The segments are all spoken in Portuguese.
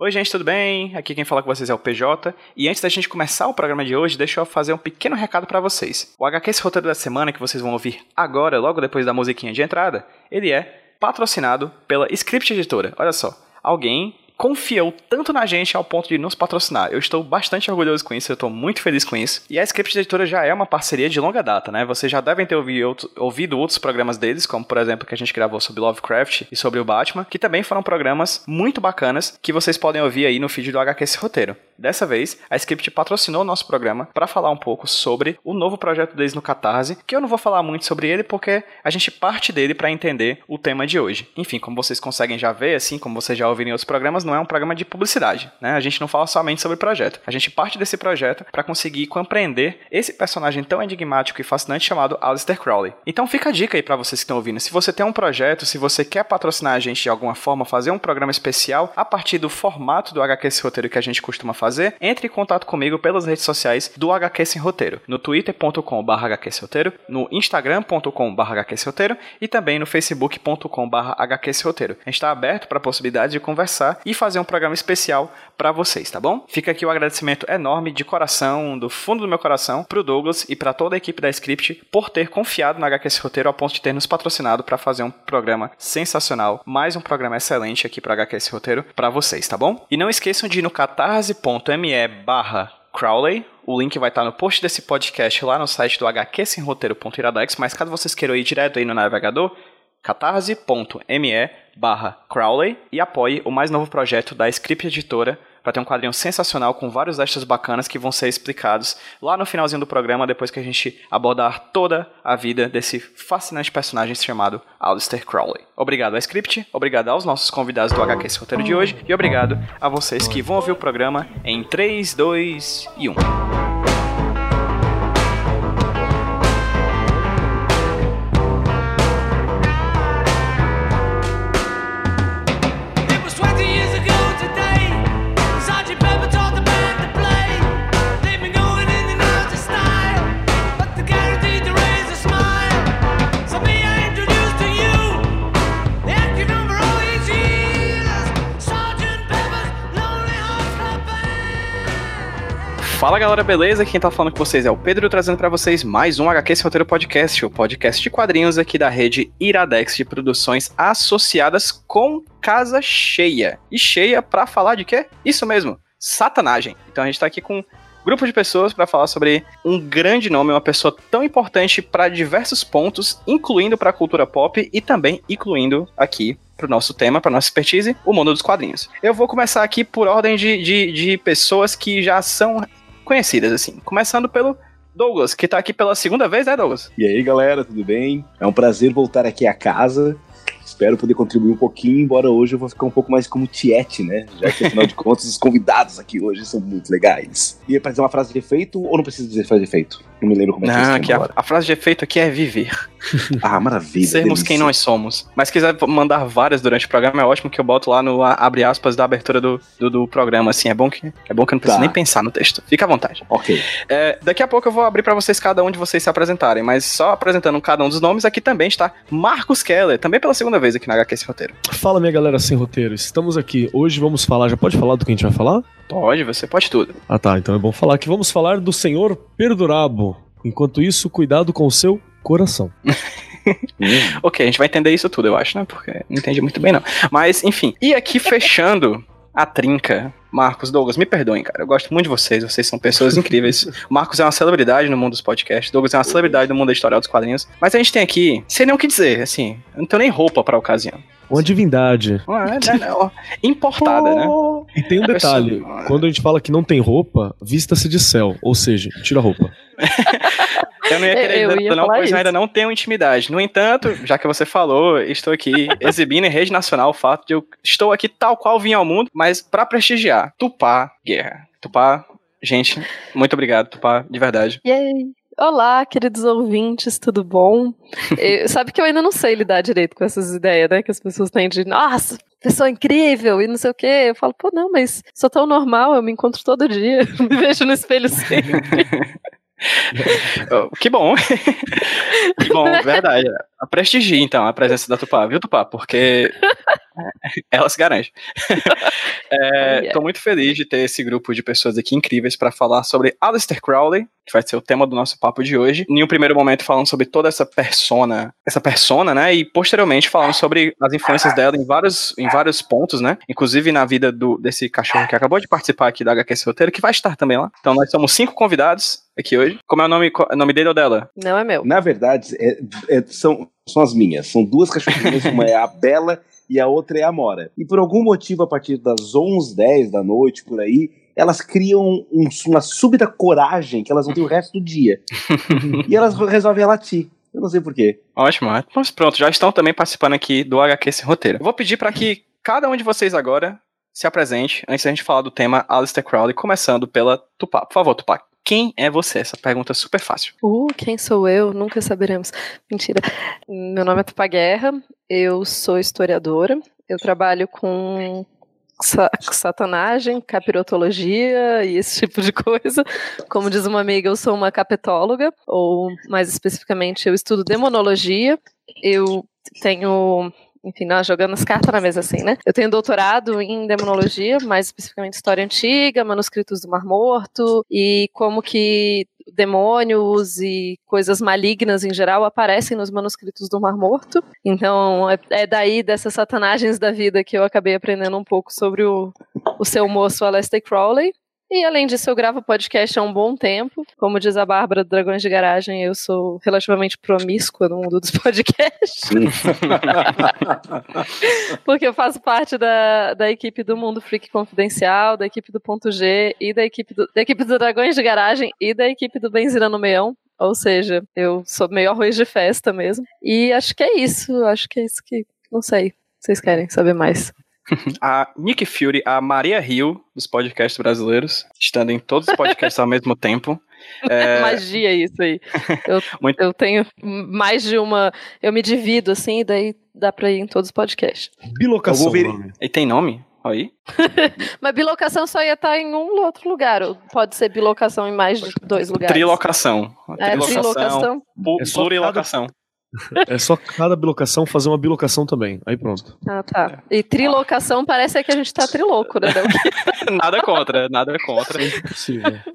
Oi, gente, tudo bem? Aqui quem fala com vocês é o PJ. E antes da gente começar o programa de hoje, deixa eu fazer um pequeno recado para vocês. O HQ esse roteiro da semana que vocês vão ouvir agora, logo depois da musiquinha de entrada, ele é patrocinado pela Script Editora. Olha só, alguém confiou tanto na gente ao ponto de nos patrocinar. Eu estou bastante orgulhoso com isso, eu estou muito feliz com isso. E a Script Editora já é uma parceria de longa data, né? Vocês já devem ter ouvido, outros programas deles, como por exemplo que a gente gravou sobre Lovecraft e sobre o Batman, que também foram programas muito bacanas que vocês podem ouvir aí no feed do HQ esse roteiro. Dessa vez, a Script patrocinou o nosso programa para falar um pouco sobre o novo projeto deles no Catarse, que eu não vou falar muito sobre ele porque a gente parte dele para entender o tema de hoje. Enfim, como vocês conseguem já ver, assim como vocês já ouviram em outros programas, não é um programa de publicidade, né? A gente não fala somente sobre o projeto. A gente parte desse projeto para conseguir compreender esse personagem tão enigmático e fascinante chamado Aleister Crowley. Então fica a dica aí para vocês que estão ouvindo. Se você tem um projeto, se você quer patrocinar a gente de alguma forma, fazer um programa especial a partir do formato do HQ Esse Roteiro que a gente costuma fazer, entre em contato comigo pelas redes sociais do HQ Sem Roteiro, no twitter.com.br Roteiro, no instagram.com.br Roteiro e também no facebook.com.br HQ Roteiro. A gente está aberto para a possibilidade de conversar e fazer um programa especial para vocês, tá bom? Fica aqui o agradecimento enorme de coração, do fundo do meu coração, pro Douglas e para toda a equipe da Script por ter confiado no HQS Roteiro ao ponto de ter nos patrocinado para fazer um programa sensacional, mais um programa excelente aqui para HQS Roteiro para vocês, tá bom? E não esqueçam de ir no catarse.me barra Crowley. O link vai estar no post desse podcast lá no site do hqsemroteiro.iradex, mas caso vocês queiram ir direto aí no navegador, catarse.me barra Crowley e apoie o mais novo projeto da Script Editora para ter um quadrinho sensacional com vários extras bacanas que vão ser explicados lá no finalzinho do programa, depois que a gente abordar toda a vida desse fascinante personagem chamado Alistair Crowley. Obrigado à Script, obrigado aos nossos convidados do HQ Esse Roteiro de hoje e obrigado a vocês que vão ouvir o programa em 3, 2 e 1. Fala galera, beleza? Quem tá falando com vocês é o Pedro, trazendo para vocês mais um HQ Esse Roteiro Podcast, o podcast de quadrinhos aqui da rede Iradex de produções associadas com Casa Cheia. E cheia para falar de quê? Isso mesmo, satanagem. Então a gente tá aqui com um grupo de pessoas para falar sobre um grande nome, uma pessoa tão importante para diversos pontos, incluindo para a cultura pop e também incluindo aqui para o nosso tema, para nossa expertise, o mundo dos quadrinhos. Eu vou começar aqui por ordem de, de, de pessoas que já são conhecidas, assim. Começando pelo Douglas, que tá aqui pela segunda vez, né, Douglas? E aí, galera, tudo bem? É um prazer voltar aqui a casa. Espero poder contribuir um pouquinho, embora hoje eu vou ficar um pouco mais como Tiete, né? Já que, afinal de contas, os convidados aqui hoje são muito legais. E é pra dizer uma frase de efeito ou não precisa dizer frase de efeito? Não me lembro como é que é aqui a, a, frase de efeito aqui é viver. ah, maravilha. Sermos delícia. quem nós somos. Mas se quiser mandar várias durante o programa, é ótimo que eu boto lá no abre aspas da abertura do, do, do programa. Assim, é bom que é bom que eu não preciso tá. nem pensar no texto. Fica à vontade. Ok. É, daqui a pouco eu vou abrir para vocês cada um de vocês se apresentarem, mas só apresentando cada um dos nomes, aqui também está Marcos Keller, também pela segunda vez aqui na HQ Sem Roteiro. Fala, minha galera sem roteiro. Estamos aqui. Hoje vamos falar. Já pode falar do que a gente vai falar? Pode, você pode tudo. Ah, tá. Então é bom falar que vamos falar do Senhor Perdurabo. Enquanto isso, cuidado com o seu coração. ok, a gente vai entender isso tudo, eu acho, né? Porque não entendi muito bem, não. Mas, enfim. E aqui fechando a trinca. Marcos, Douglas, me perdoem, cara. Eu gosto muito de vocês, vocês são pessoas incríveis. O Marcos é uma celebridade no mundo dos podcasts, Douglas é uma celebridade no mundo da história dos quadrinhos. Mas a gente tem aqui, sem nem o que dizer, assim, eu não tenho nem roupa pra ocasião. Uma divindade. Importada, né? E tem um detalhe: quando a gente fala que não tem roupa, vista-se de céu. Ou seja, tira a roupa. Eu não ia querer eu, eu não, pois eu ainda não tenho intimidade. No entanto, já que você falou, estou aqui exibindo em rede nacional o fato de eu estou aqui tal qual vim ao mundo, mas para prestigiar Tupá Guerra. Tupá, gente, muito obrigado, Tupá, de verdade. Yay! Olá, queridos ouvintes, tudo bom? eu, sabe que eu ainda não sei lidar direito com essas ideias, né? Que as pessoas têm de, nossa, pessoa incrível e não sei o quê. Eu falo, pô, não, mas sou tão normal, eu me encontro todo dia, me vejo no espelho sempre. que bom. que bom, verdade. A prestigie, então, a presença da Tupá, viu, Tupá? Porque Ela se garante. é, Oh, yeah. Tô muito feliz de ter esse grupo de pessoas aqui incríveis para falar sobre Aleister Crowley, que vai ser o tema do nosso papo de hoje. Em um primeiro momento falando sobre toda essa persona, essa persona, né? E posteriormente falando sobre as influências dela em vários, em vários pontos, né? Inclusive na vida do, desse cachorro que acabou de participar aqui da HQ Roteiro, que vai estar também lá. Então nós somos cinco convidados aqui hoje. Como é o nome, o nome dele ou dela? Não é meu. Na verdade, é- é- são, são as minhas. São duas cachorrinhas, uma é a Bela e a outra é a Mora. E por algum motivo, a partir das 11, 10 da noite, por aí, elas criam um- uma súbita coragem que elas vão ter o resto do dia. e elas resolvem latir. Eu não sei porquê. Ótimo, mas pronto, já estão também participando aqui do HQ Esse Roteiro. Eu vou pedir para que cada um de vocês agora se apresente, antes da gente falar do tema Aleister Crowley, começando pela Tupá. Por favor, Tupá, quem é você? Essa pergunta é super fácil. Uh, quem sou eu? Nunca saberemos. Mentira. Meu nome é Tupa Guerra, eu sou historiadora, eu trabalho com sa satanagem, capirotologia e esse tipo de coisa. Como diz uma amiga, eu sou uma capetóloga, ou mais especificamente, eu estudo demonologia. Eu tenho enfim, nós jogando as cartas na mesa assim, né? Eu tenho doutorado em demonologia, mais especificamente história antiga, manuscritos do Mar Morto e como que demônios e coisas malignas em geral aparecem nos manuscritos do Mar Morto. Então, é, é daí dessas satanagens da vida que eu acabei aprendendo um pouco sobre o, o seu moço Aleister Crowley. E além disso, eu gravo podcast há um bom tempo. Como diz a Bárbara do Dragões de Garagem, eu sou relativamente promíscua no mundo dos podcasts. Porque eu faço parte da, da equipe do Mundo Freak Confidencial, da equipe do Ponto G e da equipe do, da equipe do Dragões de Garagem e da equipe do Benzina no Meião. Ou seja, eu sou meio arroz de festa mesmo. E acho que é isso. Acho que é isso que. Não sei. Vocês querem saber mais? A Nick Fury, a Maria Hill dos podcasts brasileiros, estando em todos os podcasts ao mesmo tempo. É, Magia isso aí. Eu, Muito- eu tenho mais de uma. Eu me divido assim, daí dá pra ir em todos os podcasts. Bilocação. Ver- e tem nome? Aí? Mas bilocação só ia estar em um outro lugar. Ou pode ser bilocação em mais de dois lugares. Trilocação. É, trilocação. pu- É Plurilocação. É só cada bilocação fazer uma bilocação também. Aí pronto. Ah, tá. E trilocação parece que a gente tá trilouco, né? nada contra, nada contra. É impossível.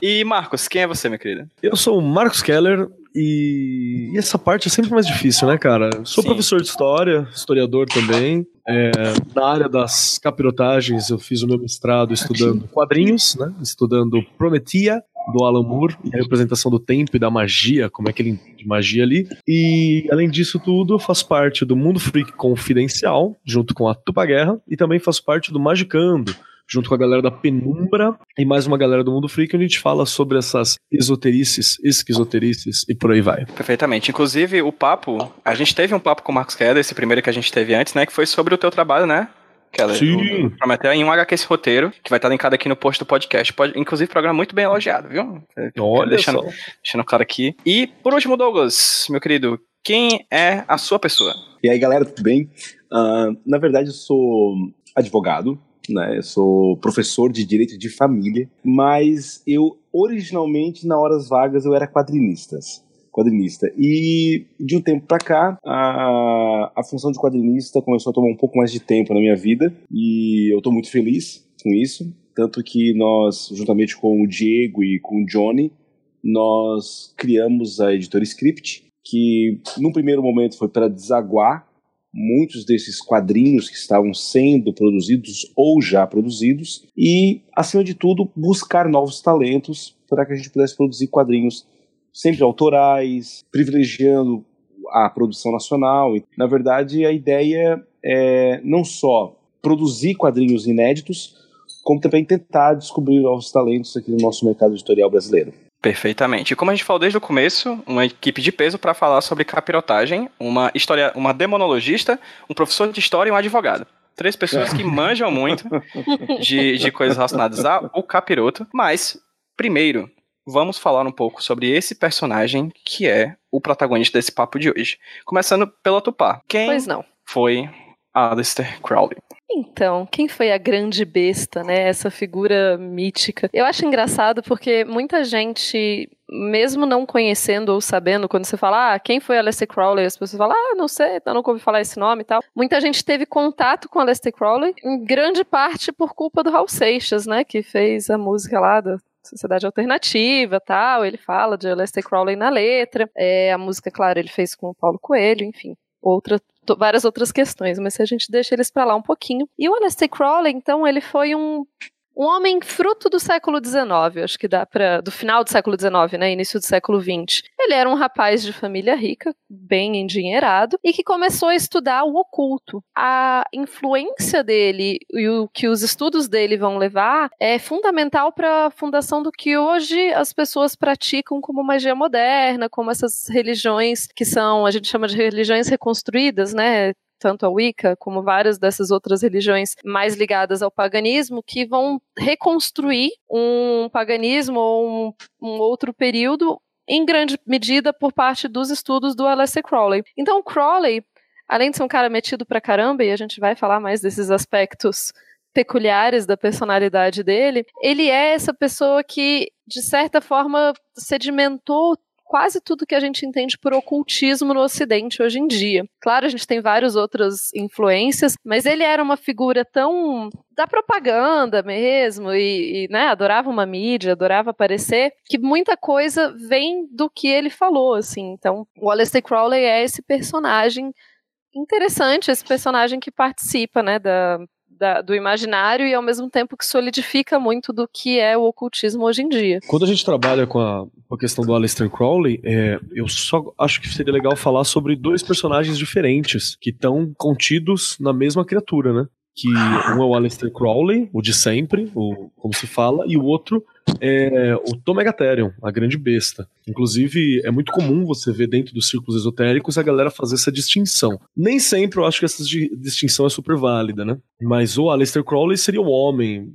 E Marcos, quem é você, meu querido? Eu sou o Marcos Keller e... e essa parte é sempre mais difícil, né, cara? Sou Sim. professor de história, historiador também. É, na área das capirotagens, eu fiz o meu mestrado estudando quadrinhos, né? Estudando Prometia, do Alan Moore, a representação do tempo e da magia, como é que ele entende magia ali. E, além disso tudo, eu faço parte do Mundo Freak Confidencial, junto com a Tupa Guerra, e também faço parte do Magicando, junto com a galera da Penumbra e mais uma galera do Mundo Freak, onde a gente fala sobre essas esoterices, esquizoterices e por aí vai. Perfeitamente. Inclusive, o papo, a gente teve um papo com o Marcos Keller, esse primeiro que a gente teve antes, né? Que foi sobre o teu trabalho, né? Keller, Sim. o- Prometeu em um HQ esse roteiro, que vai estar linkado aqui no post do podcast. Pode, inclusive, programa muito bem elogiado, viu? Olha deixando, só. deixando claro aqui. E, por último, Douglas, meu querido, quem é a sua pessoa? E aí, galera, tudo bem? Ah, na verdade, eu sou advogado, né? Eu sou professor de direito de família, mas eu originalmente, na horas vagas, eu era quadrinista. Quadrinista. E de um tempo pra cá, a, a função de quadrinista começou a tomar um pouco mais de tempo na minha vida e eu tô muito feliz com isso. Tanto que nós, juntamente com o Diego e com o Johnny, nós criamos a editora Script, que num primeiro momento foi para desaguar muitos desses quadrinhos que estavam sendo produzidos ou já produzidos e, acima de tudo, buscar novos talentos para que a gente pudesse produzir quadrinhos sempre autorais, privilegiando a produção nacional. Na verdade, a ideia é não só produzir quadrinhos inéditos, como também tentar descobrir novos talentos aqui no nosso mercado editorial brasileiro. Perfeitamente. E como a gente falou desde o começo, uma equipe de peso para falar sobre capirotagem, uma história, uma demonologista, um professor de história e um advogado. Três pessoas que manjam muito de, de coisas relacionadas ao capiroto. Mas, primeiro, vamos falar um pouco sobre esse personagem que é o protagonista desse papo de hoje. Começando pela Tupá. Quem Pois não. foi Aleister Crowley. Então, quem foi a grande besta, né? Essa figura mítica. Eu acho engraçado porque muita gente, mesmo não conhecendo ou sabendo, quando você fala, ah, quem foi Aleister Crowley? As pessoas falam, ah, não sei, eu nunca ouvi falar esse nome e tal. Muita gente teve contato com Aleister Crowley, em grande parte por culpa do Raul Seixas, né? Que fez a música lá da Sociedade Alternativa tal. Ele fala de Aleister Crowley na letra. É, a música, claro, ele fez com o Paulo Coelho, enfim outra várias outras questões, mas se a gente deixa eles para lá um pouquinho. E o Aleister Crowley, então, ele foi um um homem fruto do século XIX, acho que dá para do final do século XIX, né, início do século XX. Ele era um rapaz de família rica, bem endinheirado, e que começou a estudar o oculto. A influência dele e o que os estudos dele vão levar é fundamental para a fundação do que hoje as pessoas praticam como magia moderna, como essas religiões que são, a gente chama de religiões reconstruídas, né, tanto a Wicca como várias dessas outras religiões mais ligadas ao paganismo, que vão reconstruir um paganismo ou um, um outro período em grande medida por parte dos estudos do Aleister Crowley. Então, Crowley, além de ser um cara metido pra caramba, e a gente vai falar mais desses aspectos peculiares da personalidade dele, ele é essa pessoa que, de certa forma, sedimentou quase tudo que a gente entende por ocultismo no Ocidente hoje em dia. Claro, a gente tem várias outras influências, mas ele era uma figura tão da propaganda mesmo e, e né, adorava uma mídia, adorava aparecer, que muita coisa vem do que ele falou, assim. Então, o Aleister Crowley é esse personagem interessante, esse personagem que participa, né, da, da, do imaginário e ao mesmo tempo que solidifica muito do que é o ocultismo hoje em dia. Quando a gente trabalha com a, com a questão do Aleister Crowley, é, eu só acho que seria legal falar sobre dois personagens diferentes que estão contidos na mesma criatura, né? Que um é o Aleister Crowley, o de sempre, o, como se fala, e o outro é o Tom Megatherium, a grande besta. Inclusive, é muito comum você ver dentro dos círculos esotéricos a galera fazer essa distinção. Nem sempre eu acho que essa distinção é super válida, né? Mas o Aleister Crowley seria o homem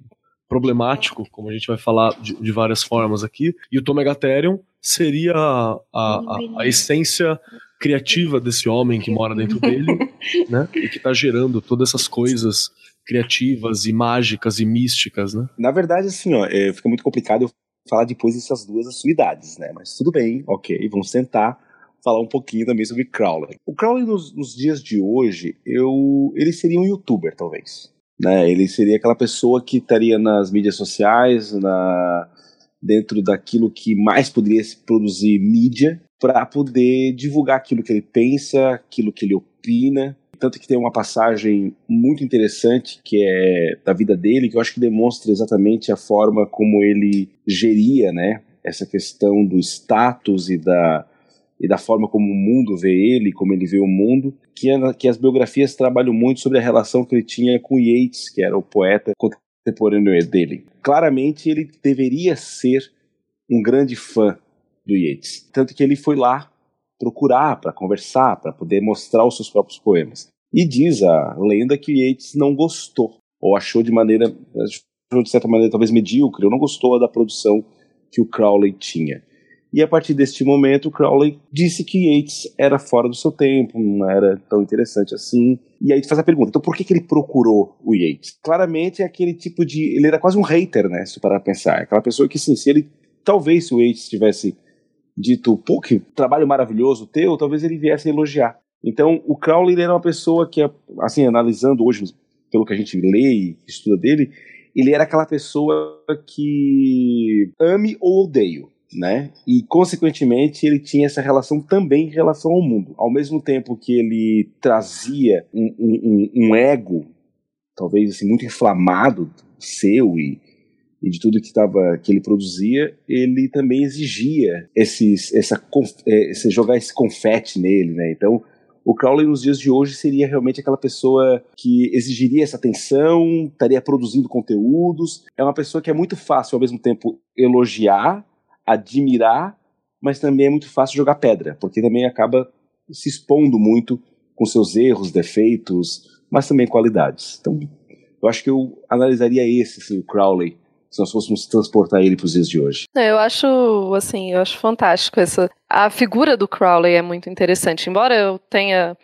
problemático, como a gente vai falar de, de várias formas aqui, e o Tom Megatherium seria a, a, a, essência criativa desse homem que mora dentro dele, né? E que está gerando todas essas coisas criativas e mágicas e místicas, né? Na verdade, assim, ó, é, fica muito complicado eu falar depois dessas duas atividades, né? Mas tudo bem, ok, vamos tentar falar um pouquinho também sobre Crowley. O Crowley nos, nos dias de hoje, eu, ele seria um youtuber, talvez. Né? Ele seria aquela pessoa que estaria nas mídias sociais, na, dentro daquilo que mais poderia se produzir mídia, para poder divulgar aquilo que ele pensa, aquilo que ele opina, tanto que tem uma passagem muito interessante que é da vida dele, que eu acho que demonstra exatamente a forma como ele geria, né, essa questão do status e da e da forma como o mundo vê ele, como ele vê o mundo, que, é, que as biografias trabalham muito sobre a relação que ele tinha com Yeats, que era o poeta contemporâneo dele. Claramente ele deveria ser um grande fã do Yeats, tanto que ele foi lá procurar, para conversar, para poder mostrar os seus próprios poemas. E diz a lenda que Yeats não gostou, ou achou de maneira, de certa maneira talvez medíocre, ou não gostou da produção que o Crowley tinha. E a partir deste momento, Crowley disse que Yeats era fora do seu tempo, não era tão interessante assim. E aí faz a pergunta: então por que, que ele procurou o Yeats? Claramente é aquele tipo de. Ele era quase um hater, né? Se parar pensar. Aquela pessoa que, sim, se ele. Talvez se o Yeats tivesse dito, pô, que trabalho maravilhoso teu, talvez ele viesse a elogiar. Então, o Crowley era uma pessoa que, assim, analisando hoje, pelo que a gente lê e estuda dele, ele era aquela pessoa que ame ou odeio, né? E, consequentemente, ele tinha essa relação também em relação ao mundo. Ao mesmo tempo que ele trazia um, um, um ego, talvez assim, muito inflamado seu e e de tudo que tava, que ele produzia, ele também exigia esses, essa, é, esse, jogar esse confete nele, né? Então, o Crowley nos dias de hoje seria realmente aquela pessoa que exigiria essa atenção, estaria produzindo conteúdos. É uma pessoa que é muito fácil ao mesmo tempo elogiar, admirar, mas também é muito fácil jogar pedra, porque também acaba se expondo muito com seus erros, defeitos, mas também qualidades. Então, eu acho que eu analisaria esse, o Crowley, se nós fôssemos transportar ele para os dias de hoje. Eu acho, assim, eu acho fantástico essa. A figura do Crowley é muito interessante. Embora eu tenha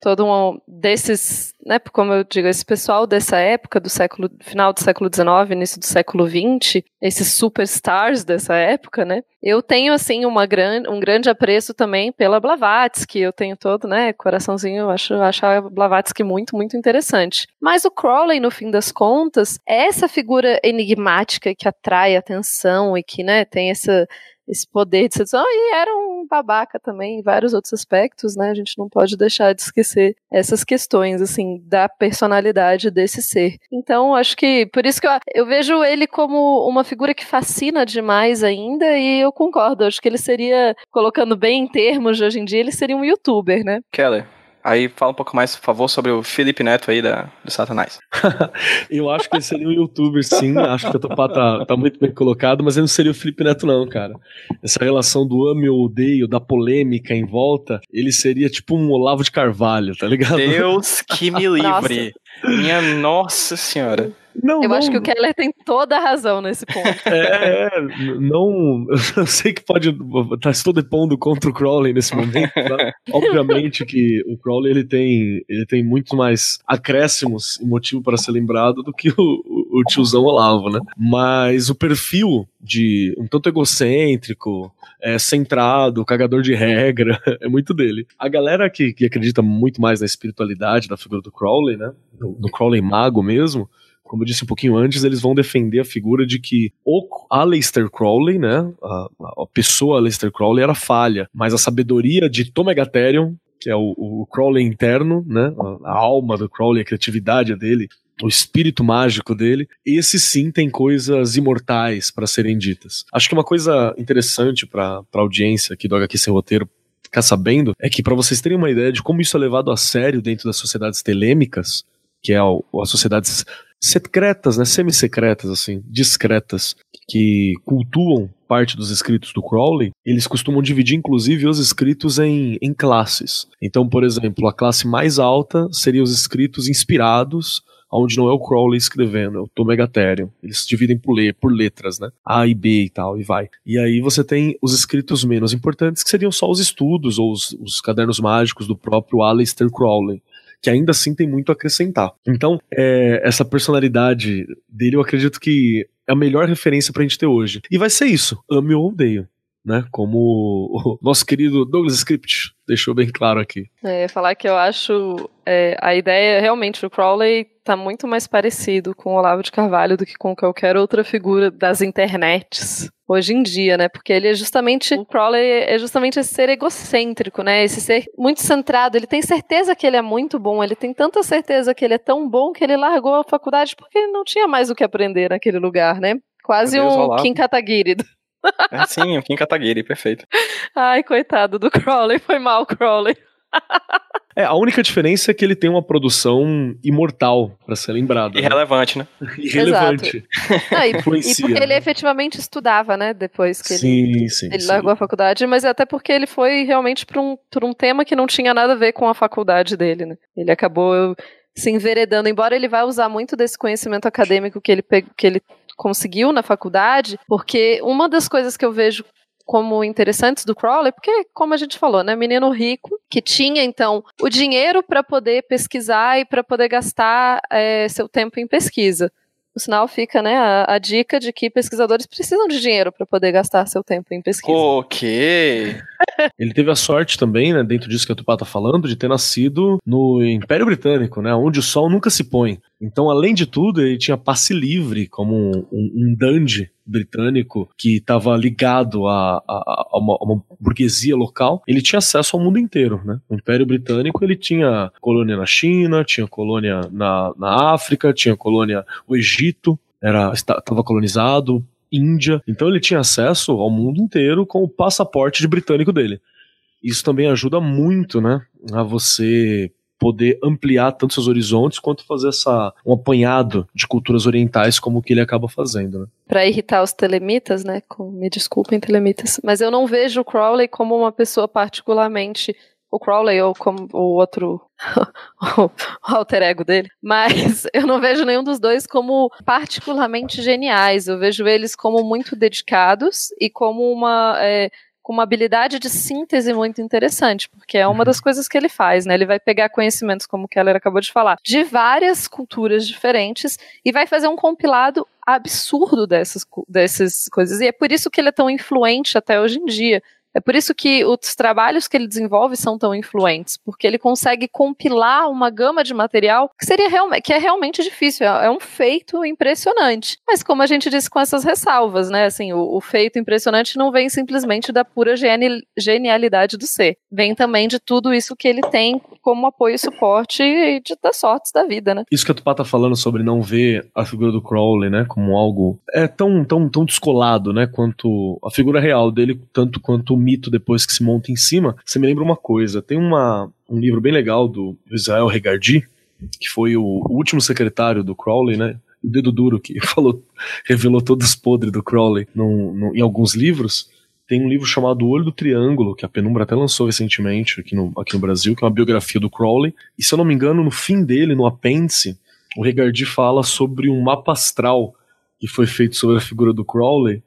todo um desses, né, como eu digo, esse pessoal dessa época do século final do século XIX, início do século XX, esses superstars dessa época, né? Eu tenho assim uma gran, um grande apreço também pela Blavatsky, eu tenho todo, né, coraçãozinho, eu acho acho a Blavatsky muito muito interessante. Mas o Crowley no fim das contas é essa figura enigmática que atrai atenção e que, né, tem essa esse poder de sedução e era um babaca também em vários outros aspectos, né? A gente não pode deixar de esquecer essas questões, assim, da personalidade desse ser. Então, acho que por isso que eu, eu vejo ele como uma figura que fascina demais ainda e eu concordo. Acho que ele seria, colocando bem em termos de hoje em dia, ele seria um youtuber, né? Keller, Aí fala um pouco mais, por favor, sobre o Felipe Neto aí da, do Satanás. eu acho que ele seria um youtuber, sim. Acho que o Tupá tá, tá muito bem colocado, mas ele não seria o Felipe Neto, não, cara. Essa relação do ame ou odeio, da polêmica em volta, ele seria tipo um Olavo de Carvalho, tá ligado? Deus que me livre. Minha nossa senhora. Não, eu não... acho que o Keller tem toda a razão nesse ponto. É, é não. Eu sei que pode. Tá, estou depondo contra o Crowley nesse momento. Tá? Obviamente que o Crowley ele tem, ele tem muito mais acréscimos e motivo para ser lembrado do que o, o, tiozão Olavo, né? Mas o perfil de um tanto egocêntrico, é, centrado, cagador de regra, é muito dele. A galera que, que acredita muito mais na espiritualidade da figura do Crowley, né? Do, do Crowley mago mesmo como eu disse um pouquinho antes, eles vão defender a figura de que o Aleister Crowley, né, a, a pessoa Aleister Crowley era falha, mas a sabedoria de Tom Megatherium, que é o, o Crowley interno, né, a alma do Crowley, a criatividade dele, o espírito mágico dele, esse sim tem coisas imortais para serem ditas. Acho que uma coisa interessante para a audiência aqui do HQ Sem Roteiro ficar sabendo é que, para vocês terem uma ideia de como isso é levado a sério dentro das sociedades telêmicas, que é as sociedades secretas, né, semi-secretas, assim, discretas, que cultuam parte dos escritos do Crowley, eles costumam dividir, inclusive, os escritos em, em classes. Então, por exemplo, a classe mais alta seria os escritos inspirados onde não é o Crowley escrevendo, é o Tom Megatherium. Eles dividem por, ler, por letras, né? A e B e tal, e vai. E aí você tem os escritos menos importantes, que seriam só os estudos ou os, os cadernos mágicos do próprio Aleister Crowley que ainda assim tem muito a acrescentar. Então, é, essa personalidade dele, eu acredito que é a melhor referência pra gente ter hoje. E vai ser isso, ame ou odeio. Né, como o nosso querido Douglas Script deixou bem claro aqui. É, falar que eu acho é, a ideia realmente o Crowley tá muito mais parecido com o Olavo de Carvalho do que com qualquer outra figura das internets hoje em dia, né? Porque ele é justamente o Crowley é justamente esse ser egocêntrico, né? Esse ser muito centrado. Ele tem certeza que ele é muito bom. Ele tem tanta certeza que ele é tão bom que ele largou a faculdade porque ele não tinha mais o que aprender naquele lugar, né? Quase um Kim Kataguiri. É sim, um Kim Kataguiri, perfeito. Ai, coitado do Crowley, foi mal, Crowley. É, a única diferença é que ele tem uma produção imortal para ser lembrado. Né? Irrelevante, né? Irrelevante. Ah, e, e, porque ele efetivamente estudava, né? Depois que sim, ele, sim, ele sim. largou a faculdade, mas até porque ele foi realmente para um, um tema que não tinha nada a ver com a faculdade dele, né? Ele acabou se enveredando, embora ele vá usar muito desse conhecimento acadêmico que ele, que ele conseguiu na faculdade, porque uma das coisas que eu vejo como interessantes do Crowley, porque, como a gente falou, né, menino rico que tinha então o dinheiro para poder pesquisar e para poder gastar é, seu tempo em pesquisa. O sinal fica, né, a, a, dica de que pesquisadores precisam de dinheiro para poder gastar seu tempo em pesquisa. Ok. Ele teve a sorte também, né, dentro disso que a Tupá tá falando, de ter nascido no Império Britânico, né, onde o sol nunca se põe. Então, além de tudo, ele tinha passe livre como um, um, dandy britânico que estava ligado a, a, a, uma, a, uma, burguesia local. Ele tinha acesso ao mundo inteiro, né? O Império Britânico ele tinha colônia na China, tinha colônia na, na África, tinha colônia o Egito, era estava colonizado, Índia. Então ele tinha acesso ao mundo inteiro com o passaporte de britânico dele. Isso também ajuda muito, né, a você poder ampliar tanto seus horizontes quanto fazer essa, um apanhado de culturas orientais como que ele acaba fazendo, né? Para irritar os telemitas, né? Com, me desculpem, telemitas, mas eu não vejo o Crowley como uma pessoa particularmente o Crowley ou como o outro o alter ego dele, mas eu não vejo nenhum dos dois como particularmente geniais. Eu vejo eles como muito dedicados e como uma é, com uma habilidade de síntese muito interessante, porque é uma das coisas que ele faz, né? Ele vai pegar conhecimentos, como o Keller acabou de falar, de várias culturas diferentes e vai fazer um compilado absurdo dessas, dessas coisas. E é por isso que ele é tão influente até hoje em dia. É por isso que os trabalhos que ele desenvolve são tão influentes, porque ele consegue compilar uma gama de material que seria que é realmente difícil, é, é um feito impressionante. Mas como a gente disse com essas ressalvas, né? Assim, o, o feito impressionante não vem simplesmente da pura genialidade do ser, vem também de tudo isso que ele tem como apoio e suporte e de, das sortes da vida, né? Isso que a Tupá tá falando sobre não ver a figura do Crowley, né, como algo é tão tão tão descolado, né, quanto a figura real dele, tanto quanto mito depois que se monta em cima, você me lembra uma coisa. Tem uma, um livro bem legal do Israel Regardi, que foi o, último secretário do Crowley, né? O dedo duro que falou, revelou todos os podres do Crowley no, no, em alguns livros. Tem um livro chamado O Olho do Triângulo, que a Penumbra até lançou recentemente aqui no, aqui no Brasil, que é uma biografia do Crowley. E se eu não me engano, no fim dele, no apêndice, o Regardi fala sobre um mapa astral que foi feito sobre a figura do Crowley,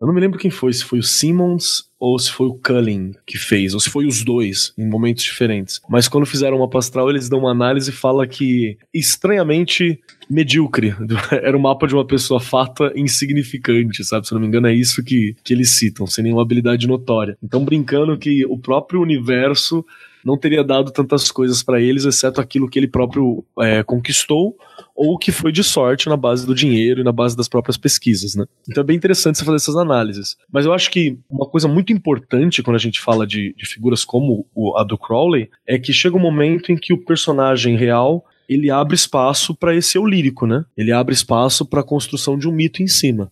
eu não me lembro quem foi, se foi o Simmons ou se foi o Cullen que fez, ou se foi os dois, em momentos diferentes. Mas quando fizeram uma pastral, eles dão uma análise e fala que, estranhamente medíocre, era o mapa de uma pessoa fata insignificante, sabe? Se eu não me engano, é isso que, que eles citam, sem nenhuma habilidade notória. Então, brincando que o próprio universo não teria dado tantas coisas para eles, exceto aquilo que ele próprio é, conquistou ou que foi de sorte na base do dinheiro e na base das próprias pesquisas, né? Então é bem interessante você fazer essas análises. Mas eu acho que uma coisa muito importante quando a gente fala de, de figuras como o, a do Crowley é que chega um momento em que o personagem real ele abre espaço para esse eu lírico, né? Ele abre espaço para a construção de um mito em cima.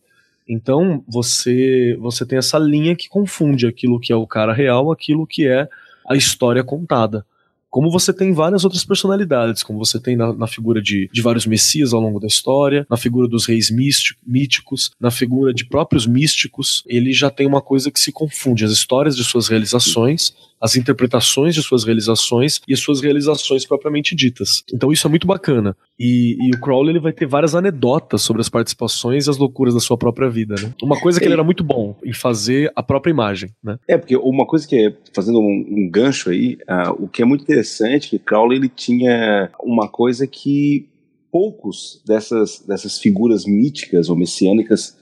Então você você tem essa linha que confunde aquilo que é o cara real, aquilo que é a história contada. Como você tem várias outras personalidades, como você tem na, na figura de, de vários messias ao longo da história, na figura dos reis místico, míticos, na figura de próprios místicos, ele já tem uma coisa que se confunde: as histórias de suas realizações as interpretações de suas realizações e as suas realizações propriamente ditas. Então isso é muito bacana. E, e, o Crowley ele vai ter várias anedotas sobre as participações e as loucuras da sua própria vida, né? Uma coisa que ele era muito bom em fazer a própria imagem, né? É, porque uma coisa que é, fazendo um, um gancho aí, uh, o que é muito interessante é que Crowley ele tinha uma coisa que poucos dessas, dessas figuras míticas ou messiânicas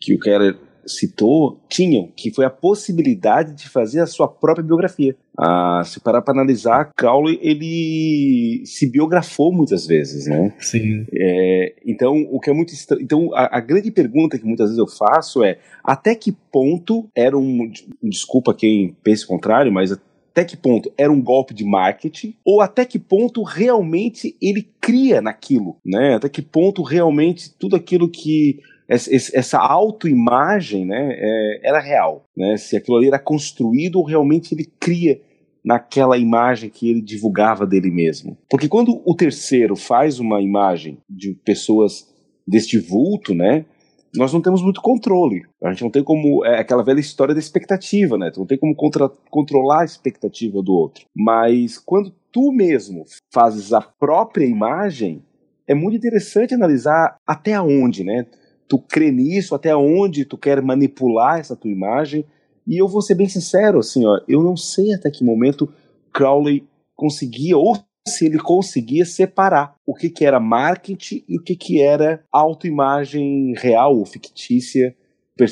que o Keller citou tinham, que foi a possibilidade de fazer a sua própria biografia. Ah, se parar para analisar, Crowley ele se biografou muitas vezes, né? Sim. É, então, o que é muito. Então, a, a, grande pergunta que muitas vezes eu faço é: até que ponto era um. Desculpa quem pense o contrário, mas até que ponto era um golpe de marketing ou até que ponto realmente ele cria naquilo, né? Até que ponto realmente tudo aquilo que essa autoimagem né, é, era real. Né? Se aquilo ali era construído ou realmente ele cria naquela imagem que ele divulgava dele mesmo. Porque quando o terceiro faz uma imagem de pessoas deste vulto, né, nós não temos muito controle. A gente não tem como. É aquela velha história da expectativa, né? Tu não tem como contra, controlar a expectativa do outro. Mas quando tu mesmo fazes a própria imagem, é muito interessante analisar até onde, né? Tu crê nisso, até onde tu quer manipular essa tua imagem. E eu vou ser bem sincero, assim, ó, eu não sei até que momento Crowley conseguia, ou se ele conseguia separar o que, que era marketing e o que, que era autoimagem real ou fictícia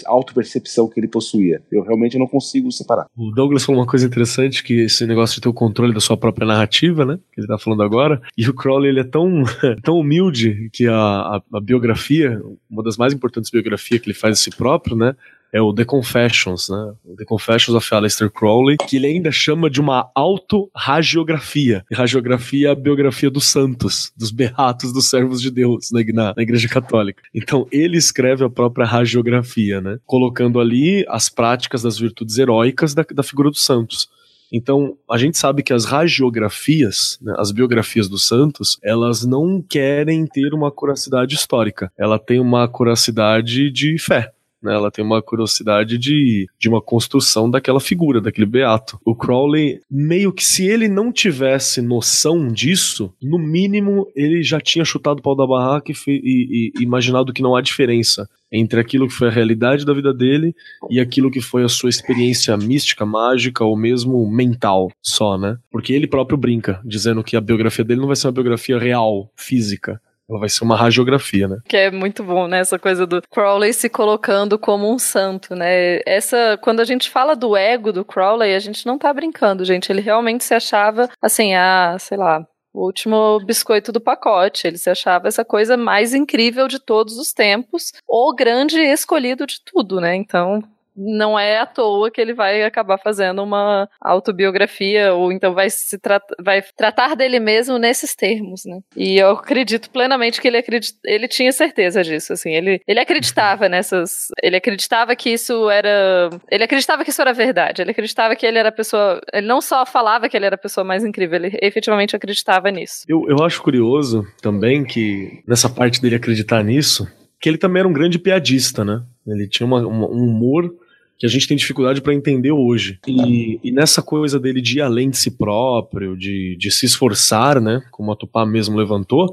autopercepção que ele possuía. Eu realmente não consigo separar. O Douglas falou uma coisa interessante, que esse negócio de ter o controle da sua própria narrativa, né? Que ele tá falando agora. E o Crowley, ele é tão, tão humilde que a, a, a biografia, uma das mais importantes biografias que ele faz de si próprio, né? É o The Confessions, né? O The Confessions of Aleister Crowley, que ele ainda chama de uma autorragiografia. Radiografia é a biografia dos santos, dos beatos, dos servos de Deus na, na, na Igreja Católica. Então ele escreve a própria ragiografia, né? Colocando ali as práticas das virtudes heróicas da, da figura dos santos. Então, a gente sabe que as ragiografias, né, as biografias dos santos, elas não querem ter uma curacidade histórica. Ela tem uma curacidade de fé Né? Ela tem uma curiosidade de, de uma construção daquela figura, daquele beato. O Crowley, meio que se ele não tivesse noção disso, no mínimo ele já tinha chutado o pau da barraca e, e, e imaginado que não há diferença entre aquilo que foi a realidade da vida dele e aquilo que foi a sua experiência mística, mágica ou mesmo mental só, né? Porque ele próprio brinca, dizendo que a biografia dele não vai ser uma biografia real, física. Ela vai ser uma radiografia, né? Que é muito bom, né? Essa coisa do Crowley se colocando como um santo, né? Essa, quando a gente fala do ego do Crowley, a gente não tá brincando, gente. Ele realmente se achava, assim, a, sei lá, o último biscoito do pacote. Ele se achava essa coisa mais incrível de todos os tempos, o grande escolhido de tudo, né? Então, não é à toa que ele vai acabar fazendo uma autobiografia ou então vai se tra vai tratar dele mesmo nesses termos, né? E eu acredito plenamente que ele ele tinha certeza disso, assim, ele ele acreditava nessas, ele acreditava que isso era, ele acreditava que isso era verdade, ele acreditava que ele era a pessoa, ele não só falava que ele era a pessoa mais incrível, ele efetivamente acreditava nisso. Eu, eu acho curioso também que nessa parte dele acreditar nisso, que ele também era um grande piadista, né? Ele tinha uma, uma, um humor que a gente tem dificuldade para entender hoje. E, e, nessa coisa dele de ir além de si próprio, de, de se esforçar, né, como a Tupá mesmo levantou,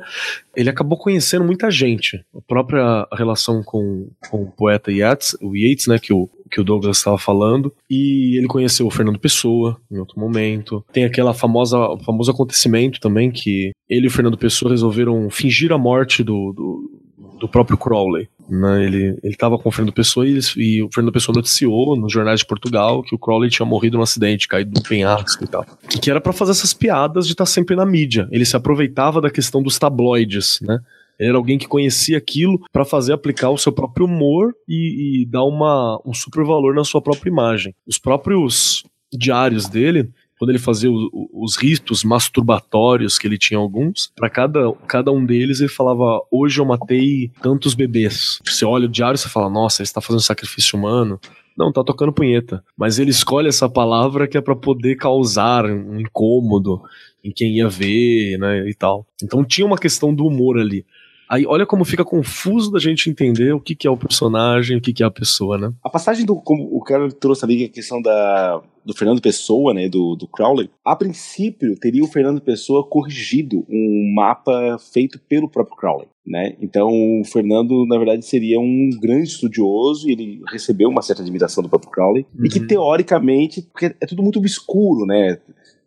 ele acabou conhecendo muita gente. A própria relação com, com o poeta Yates, o Yates, né, que o, que o Douglas estava falando, e ele conheceu o Fernando Pessoa em outro momento. Tem famosa famoso acontecimento também que ele e o Fernando Pessoa resolveram fingir a morte do, do do próprio Crowley. Né? Ele estava com o Fernando Pessoa e, e, o Fernando Pessoa noticiou nos jornais de Portugal que o Crowley tinha morrido num acidente, caído do penhasco e tal. Que, que era para fazer essas piadas de estar tá sempre na mídia. Ele se aproveitava da questão dos tabloides, né? Ele era alguém que conhecia aquilo para fazer aplicar o seu próprio humor e, e dar uma, um super valor na sua própria imagem. Os próprios diários dele quando ele fazia o, os ritos masturbatórios, que ele tinha alguns, para cada, cada um deles ele falava: Hoje eu matei tantos bebês. Você olha o diário e você fala: Nossa, ele está fazendo sacrifício humano. Não, tá tocando punheta. Mas ele escolhe essa palavra que é para poder causar um incômodo em quem ia ver, né, e tal. Então tinha uma questão do humor ali. Aí olha como fica confuso da gente entender o que, que é o personagem, o que, que é a pessoa, né? A passagem do. Como o cara trouxe ali a questão da, do Fernando Pessoa, né? Do, do Crowley. A princípio, teria o Fernando Pessoa corrigido um mapa feito pelo próprio Crowley. Né? Então, o Fernando, na verdade, seria um grande estudioso e ele recebeu uma certa admiração do próprio Crowley. Uhum. E que, uhum. teoricamente, porque é tudo muito obscuro, né?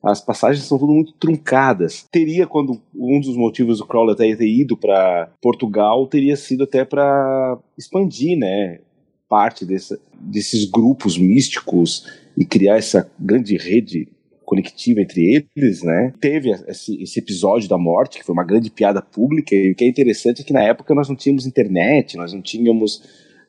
as passagens são tudo muito truncadas. Teria, quando um dos motivos do Crowley até ter ido para Portugal, teria sido até para expandir, né, parte dessa, desses grupos místicos e criar essa grande rede conectiva entre eles, né? Teve esse, esse, episódio da morte, que foi uma grande piada pública, e o que é interessante é que na época nós não tínhamos internet, nós não tínhamos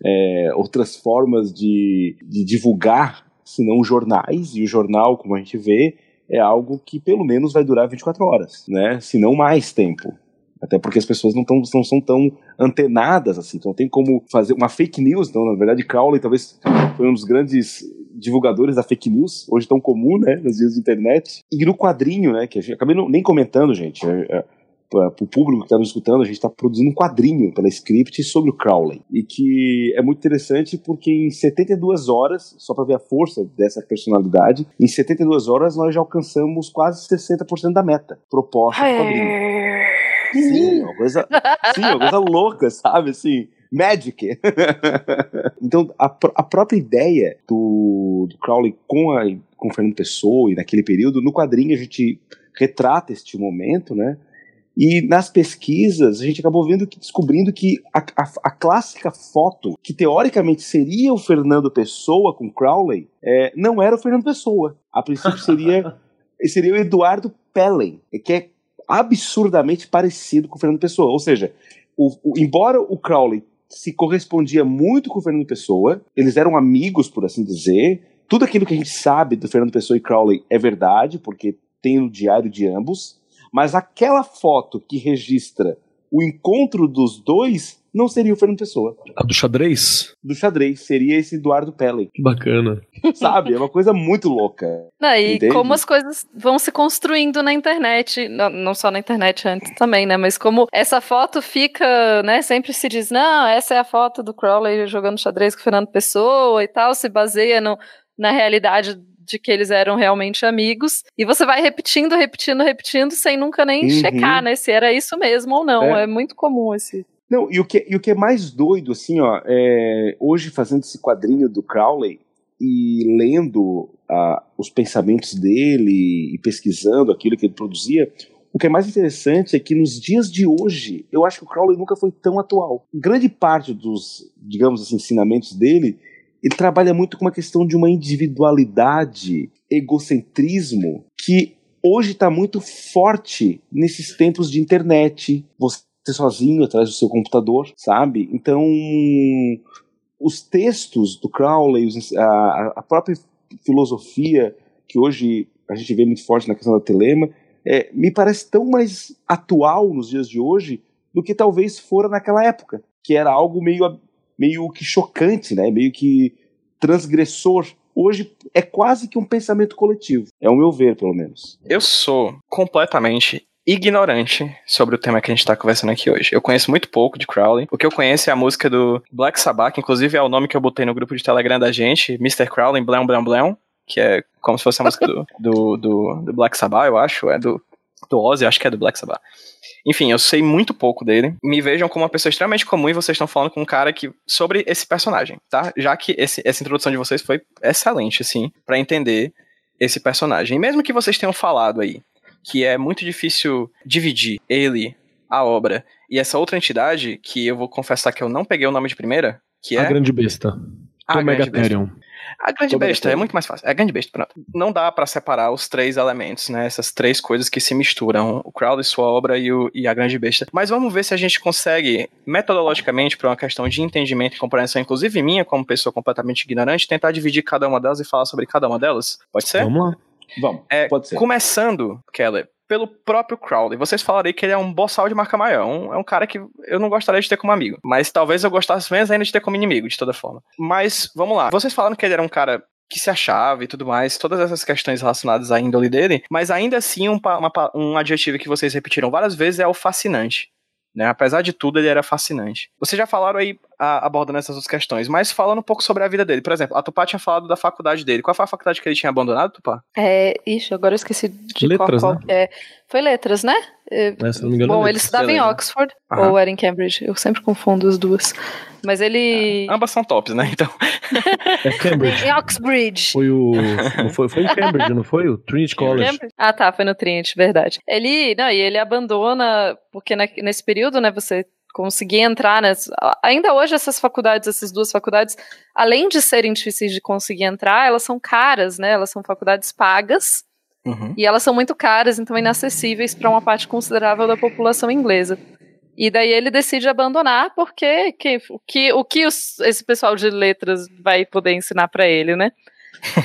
é, outras formas de, de divulgar senão jornais, e o jornal, como a gente vê, é algo que pelo menos vai durar 24 horas, né? Se não mais tempo. Até porque as pessoas não, tão, não são tão antenadas assim, então tem como fazer uma fake news. Então, na verdade, Crowley talvez foi um dos grandes divulgadores da fake news, hoje tão comum, né, nos dias da internet. E no quadrinho, né, que a gente, acabei não, nem comentando, gente, é, é, para o público que está nos escutando, a gente está produzindo um quadrinho pela Script sobre o Crowley. E que é muito interessante porque em 72 horas, só para ver a força dessa personalidade, em 72 horas nós já alcançamos quase 60% da meta proposta do quadrinho. Sim, uma coisa, sim, uma coisa louca, sabe? Assim, Magic. então, a, a, própria ideia do, do Crowley com, a, com o Fernando Pessoa e naquele período, no quadrinho a gente retrata este momento, né? E nas pesquisas, a gente acabou vendo que, descobrindo que a, a, a, clássica foto, que teoricamente seria o Fernando Pessoa com Crowley, é, não era o Fernando Pessoa. A princípio seria, seria o Eduardo Pellen, que é absurdamente parecido com o Fernando Pessoa. Ou seja, o, o, embora o Crowley se correspondia muito com o Fernando Pessoa, eles eram amigos, por assim dizer. Tudo aquilo que a gente sabe do Fernando Pessoa e Crowley é verdade, porque tem o diário de ambos. Mas aquela foto que registra o encontro dos dois não seria o Fernando Pessoa. A do xadrez? Do xadrez, seria esse Eduardo Pellen. Que bacana. Sabe? É uma coisa muito louca. Não, e Entende? como as coisas vão se construindo na internet, não, não, só na internet antes também, né? Mas como essa foto fica, né? Sempre se diz, não, essa é a foto do Crowley jogando xadrez com o Fernando Pessoa e tal, se baseia no, na realidade de que eles eram realmente amigos, e você vai repetindo, repetindo, repetindo, sem nunca nem uhum. checar, né, se era isso mesmo ou não. É, é muito comum esse. Não, e o que, e o que é mais doido, assim, ó, é, hoje fazendo esse quadrinho do Crowley e lendo uh, os pensamentos dele e pesquisando aquilo que ele produzia, o que é mais interessante é que nos dias de hoje, eu acho que o Crowley nunca foi tão atual. Grande parte dos, digamos assim, ensinamentos dele ele trabalha muito com uma questão de uma individualidade, egocentrismo, que hoje está muito forte nesses tempos de internet. Você sozinho atrás do seu computador, sabe? Então, os textos do Crowley, a, a própria filosofia que hoje a gente vê muito forte na questão da telema, é, me parece tão mais atual nos dias de hoje do que talvez fora naquela época, que era algo meio meio que chocante, né? meio que transgressor. Hoje é quase que um pensamento coletivo. É o meu ver, pelo menos. Eu sou completamente ignorante sobre o tema que a gente está conversando aqui hoje. Eu conheço muito pouco de Crowley. O que eu conheço é a música do Black Sabbath, que inclusive é o nome que eu botei no grupo de Telegram da gente, Mr. Crowley, Blão, Blão, Blão, que é como se fosse a música do, do, do, do Black Sabbath, eu acho, é do, do Ozzy, acho que é do Black Sabbath. Enfim, eu sei muito pouco dele. Me vejam como uma pessoa extremamente comum e vocês estão falando com um cara que sobre esse personagem, tá? Já que esse, essa introdução de vocês foi excelente, assim, para entender esse personagem. E mesmo que vocês tenham falado aí que é muito difícil dividir ele, a obra, e essa outra entidade, que eu vou confessar que eu não peguei o nome de primeira, que é... A Grande Besta. A Grande Besta. A grande besta, é muito mais fácil. É a grande besta, pronto. Não dá para separar os três elementos, né? Essas três coisas que se misturam: o Crowley, sua obra e, o, e a grande besta. Mas vamos ver se a gente consegue, metodologicamente, por uma questão de entendimento e compreensão, inclusive minha, como pessoa completamente ignorante, tentar dividir cada uma delas e falar sobre cada uma delas. Pode ser? Vamos lá. Vamos, é, pode ser. Começando, Keller, pelo próprio Crowley. Vocês falariam que ele é um boçal de marca maior. Um, é um cara que eu não gostaria de ter como amigo. Mas talvez eu gostasse menos ainda de ter como inimigo, de toda forma. Mas, vamos lá. Vocês falaram que ele era um cara que se achava e tudo mais, todas essas questões relacionadas à índole dele, mas ainda assim um, uma, um adjetivo que vocês repetiram várias vezes é o fascinante. Né? Apesar de tudo, ele era fascinante. Vocês já falaram aí a, abordando essas outras questões, mas falando um pouco sobre a vida dele. Por exemplo, a Tupá tinha falado da faculdade dele. Qual foi a faculdade que ele tinha abandonado, Tupá? É, ixi, agora eu esqueci de letras, qual, né? é, foi letras, né? É, é se não me engano, Bom, ele estudava em Oxford Aham. ou era em Cambridge. Eu sempre confundo as duas. Mas ele. Ah, ambas são tops, né? Então. É Cambridge. em Oxbridge. Foi o. Foi, foi em Cambridge, não foi? O Trinity College. Cambridge. Ah, tá, foi no Trinity, verdade. Ele. Não, e ele abandona, porque nesse período, né, você conseguir entrar nas. Ainda hoje, essas faculdades, essas duas faculdades, além de serem difíceis de conseguir entrar, elas são caras, né? Elas são faculdades pagas. Uhum. E elas são muito caras, então inacessíveis para uma parte considerável da população inglesa. E daí ele decide abandonar, porque que, o que, o que os, esse pessoal de letras vai poder ensinar para ele, né?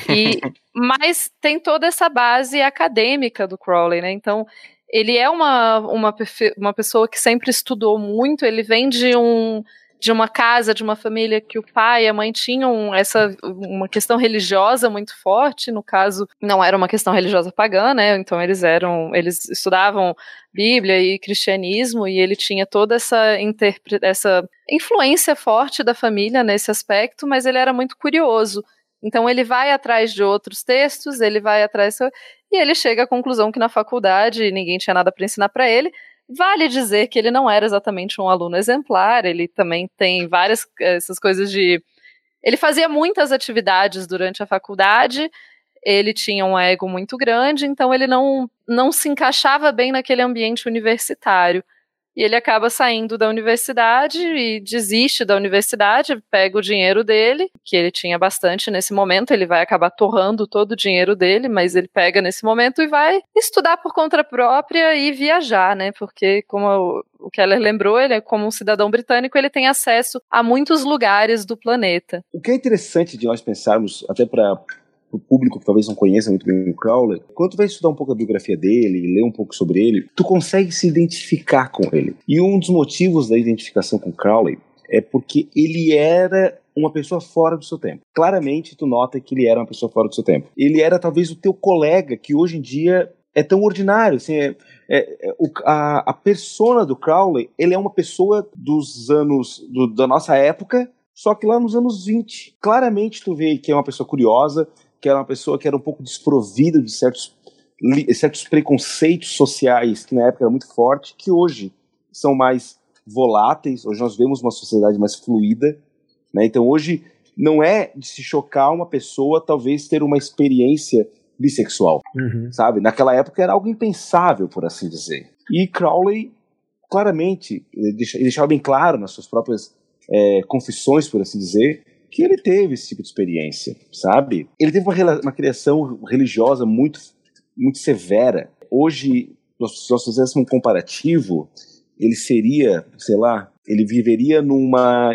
E, mas tem toda essa base acadêmica do Crowley, né? Então, ele é uma, uma, uma pessoa que sempre estudou muito, ele vem de um de uma casa, de uma família que o pai e a mãe tinham essa uma questão religiosa muito forte, no caso, não era uma questão religiosa pagã, né? Então eles eram, eles estudavam Bíblia e cristianismo e ele tinha toda essa essa influência forte da família nesse aspecto, mas ele era muito curioso. Então ele vai atrás de outros textos, ele vai atrás e ele chega à conclusão que na faculdade ninguém tinha nada para ensinar para ele. Vale dizer que ele não era exatamente um aluno exemplar, ele também tem várias essas coisas de ele fazia muitas atividades durante a faculdade, ele tinha um ego muito grande, então ele não não se encaixava bem naquele ambiente universitário. E ele acaba saindo da universidade e desiste da universidade, pega o dinheiro dele, que ele tinha bastante nesse momento, ele vai acabar torrando todo o dinheiro dele, mas ele pega nesse momento e vai estudar por conta própria e viajar, né? Porque, como o Keller lembrou, ele é como um cidadão britânico, ele tem acesso a muitos lugares do planeta. O que é interessante de nós pensarmos, até para o público que talvez não conheça muito bem o Crowley, quando tu vai estudar um pouco a biografia dele e ler um pouco sobre ele, tu consegue se identificar com ele. E um dos motivos da identificação com Crowley é porque ele era uma pessoa fora do seu tempo. Claramente tu nota que ele era uma pessoa fora do seu tempo. Ele era talvez o teu colega que hoje em dia é tão ordinário, assim, é, é, é, o, a, a persona do Crowley, ele é uma pessoa dos anos, do, da nossa época, só que lá nos anos 20. Claramente tu vê que é uma pessoa curiosa, que era uma pessoa que era um pouco desprovida de certos, certos preconceitos sociais que na época era muito forte, que hoje são mais voláteis, hoje nós vemos uma sociedade mais fluida, né? Então hoje não é de se chocar uma pessoa talvez ter uma experiência bissexual, uhum. sabe? Naquela época era algo impensável, por assim dizer. E Crowley claramente deixava bem claro nas suas próprias é, confissões, por assim dizer, que ele teve esse tipo de experiência, sabe? Ele teve uma, uma criação religiosa muito, muito severa. Hoje, se nós fizéssemos um comparativo, ele seria, sei lá, ele viveria numa.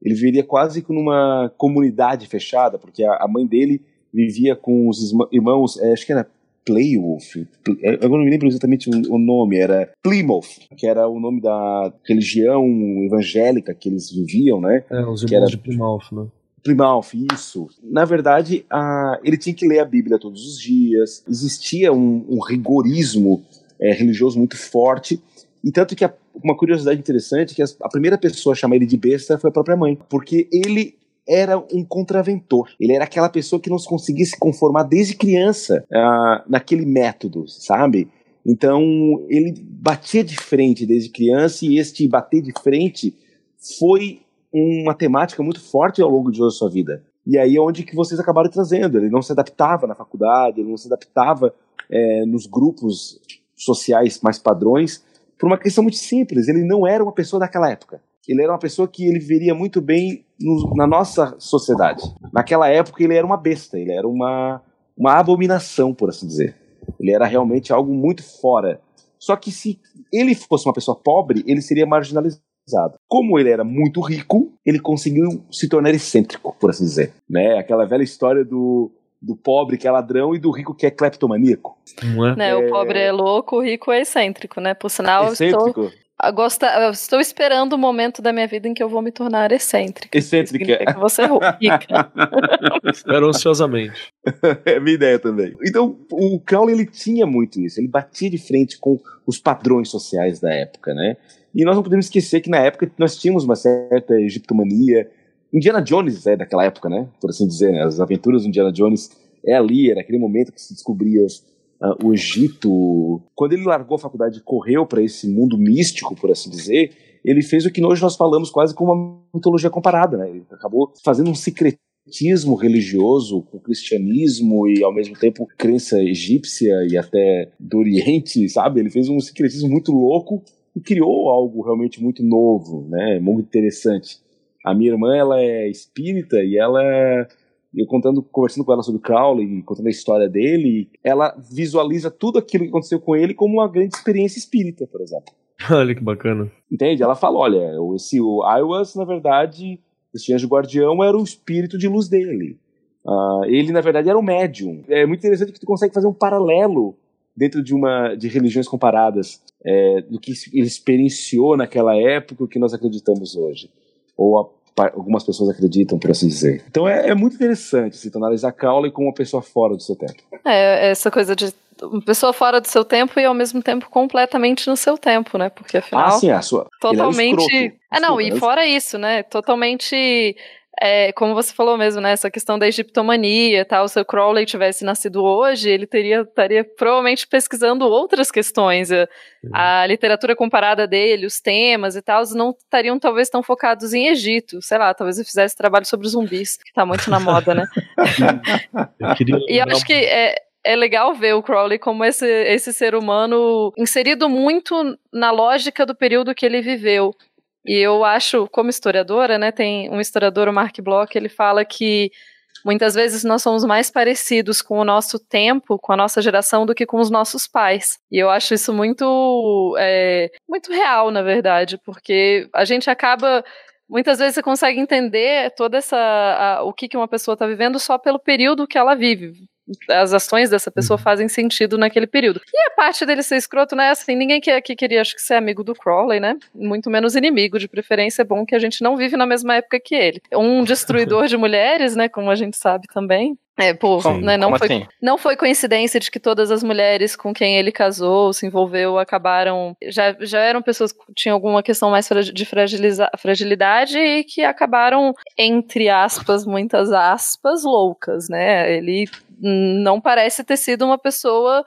Ele viveria quase que numa comunidade fechada, porque a, a mãe dele vivia com os irmãos, é, acho que era Playwolf, é, eu não me lembro exatamente o nome, era Plymouth, que era o nome da religião evangélica que eles viviam, né? É, os irmãos era... de Plymouth, né? Plymouth, isso. Na verdade, a, ele tinha que ler a Bíblia todos os dias, existia um, um rigorismo é, religioso muito forte, e tanto que a, uma curiosidade interessante é que a, a primeira pessoa a chamar ele de besta foi a própria mãe, porque ele era um contraventor. Ele era aquela pessoa que não se conseguia se conformar desde criança uh, naquele método, sabe? Então ele batia de frente desde criança e este bater de frente foi uma temática muito forte ao longo de toda a sua vida. E aí é onde que vocês acabaram trazendo. Ele não se adaptava na faculdade, ele não se adaptava é, nos grupos sociais mais padrões, por uma questão muito simples. Ele não era uma pessoa daquela época ele era uma pessoa que ele viveria muito bem no, na nossa sociedade. Naquela época ele era uma besta, ele era uma, uma abominação, por assim dizer. Ele era realmente algo muito fora. Só que se ele fosse uma pessoa pobre, ele seria marginalizado. Como ele era muito rico, ele conseguiu se tornar excêntrico, por assim dizer. Né? Aquela velha história do, do pobre que é ladrão e do rico que é cleptomaníaco. Não é? Né, o pobre é louco, o rico é excêntrico, né? Por sinal, excêntrico. estou Gosta, eu estou esperando o momento da minha vida em que eu vou me tornar excêntrica. Excêntrica. Que você é rica. Espero ansiosamente. é minha ideia também. Então, o Crowley ele tinha muito isso. Ele batia de frente com os padrões sociais da época, né? E nós não podemos esquecer que na época nós tínhamos uma certa egiptomania. Indiana Jones é daquela época, né? Por assim dizer, né? As aventuras do Indiana Jones é ali, era aquele momento que se descobria uh, o Egito, quando ele largou a faculdade e correu para esse mundo místico, por assim dizer, ele fez o que hoje nós falamos quase como uma mitologia comparada, né? Ele acabou fazendo um secretismo religioso com o cristianismo e ao mesmo tempo crença egípcia e até do Oriente, sabe? Ele fez um secretismo muito louco e criou algo realmente muito novo, né? Muito interessante. A minha irmã, ela é espírita e ela eu contando, conversando com ela sobre Crowley, contando a história dele, ela visualiza tudo aquilo que aconteceu com ele como uma grande experiência espírita, por exemplo. Olha que bacana. Entende? Ela fala, olha, esse o Iwas, na verdade, esse anjo guardião era o espírito de luz dele. Uh, ele, na verdade, era um médium. É muito interessante que tu consegue fazer um paralelo dentro de uma de religiões comparadas é, do que ele experienciou naquela época o que nós acreditamos hoje ou a algumas pessoas acreditam, por assim dizer. Então é, é muito interessante assim, analisar Crowley como uma pessoa fora do seu tempo. É, essa coisa de uma pessoa fora do seu tempo e ao mesmo tempo completamente no seu tempo, né? Porque afinal. Ah, sim, a sua. Totalmente. É, não, e fora isso, né? Totalmente é, como você falou mesmo, né, essa questão da egiptomania e tal, se o Crowley tivesse nascido hoje, ele teria, estaria provavelmente pesquisando outras questões. A, a, literatura comparada dele, os temas e tal, não estariam talvez tão focados em Egito. Sei lá, talvez eu fizesse trabalho sobre zumbis, que tá muito na moda, né? eu e eu acho que é, é legal ver o Crowley como esse, esse ser humano inserido muito na lógica do período que ele viveu. E eu acho, como historiadora, né, tem um historiador, o Mark Bloch, ele fala que muitas vezes nós somos mais parecidos com o nosso tempo, com a nossa geração, do que com os nossos pais. E eu acho isso muito, é, muito real, na verdade, porque a gente acaba muitas vezes você consegue entender toda essa a, o que, que uma pessoa está vivendo só pelo período que ela vive as ações dessa pessoa uhum. fazem sentido naquele período. E a parte dele ser escroto, né? Assim, ninguém que aqui queria, acho que, ser amigo do Crowley, né? Muito menos inimigo, de preferência. É bom que a gente não vive na mesma época que ele. Um destruidor de mulheres, né? Como a gente sabe também. É, pô, né, não, foi, assim? não foi coincidência de que todas as mulheres com quem ele casou, se envolveu, acabaram. Já, já eram pessoas que tinham alguma questão mais de fragilidade e que acabaram, entre aspas, muitas aspas, loucas, né? Ele não parece ter sido uma pessoa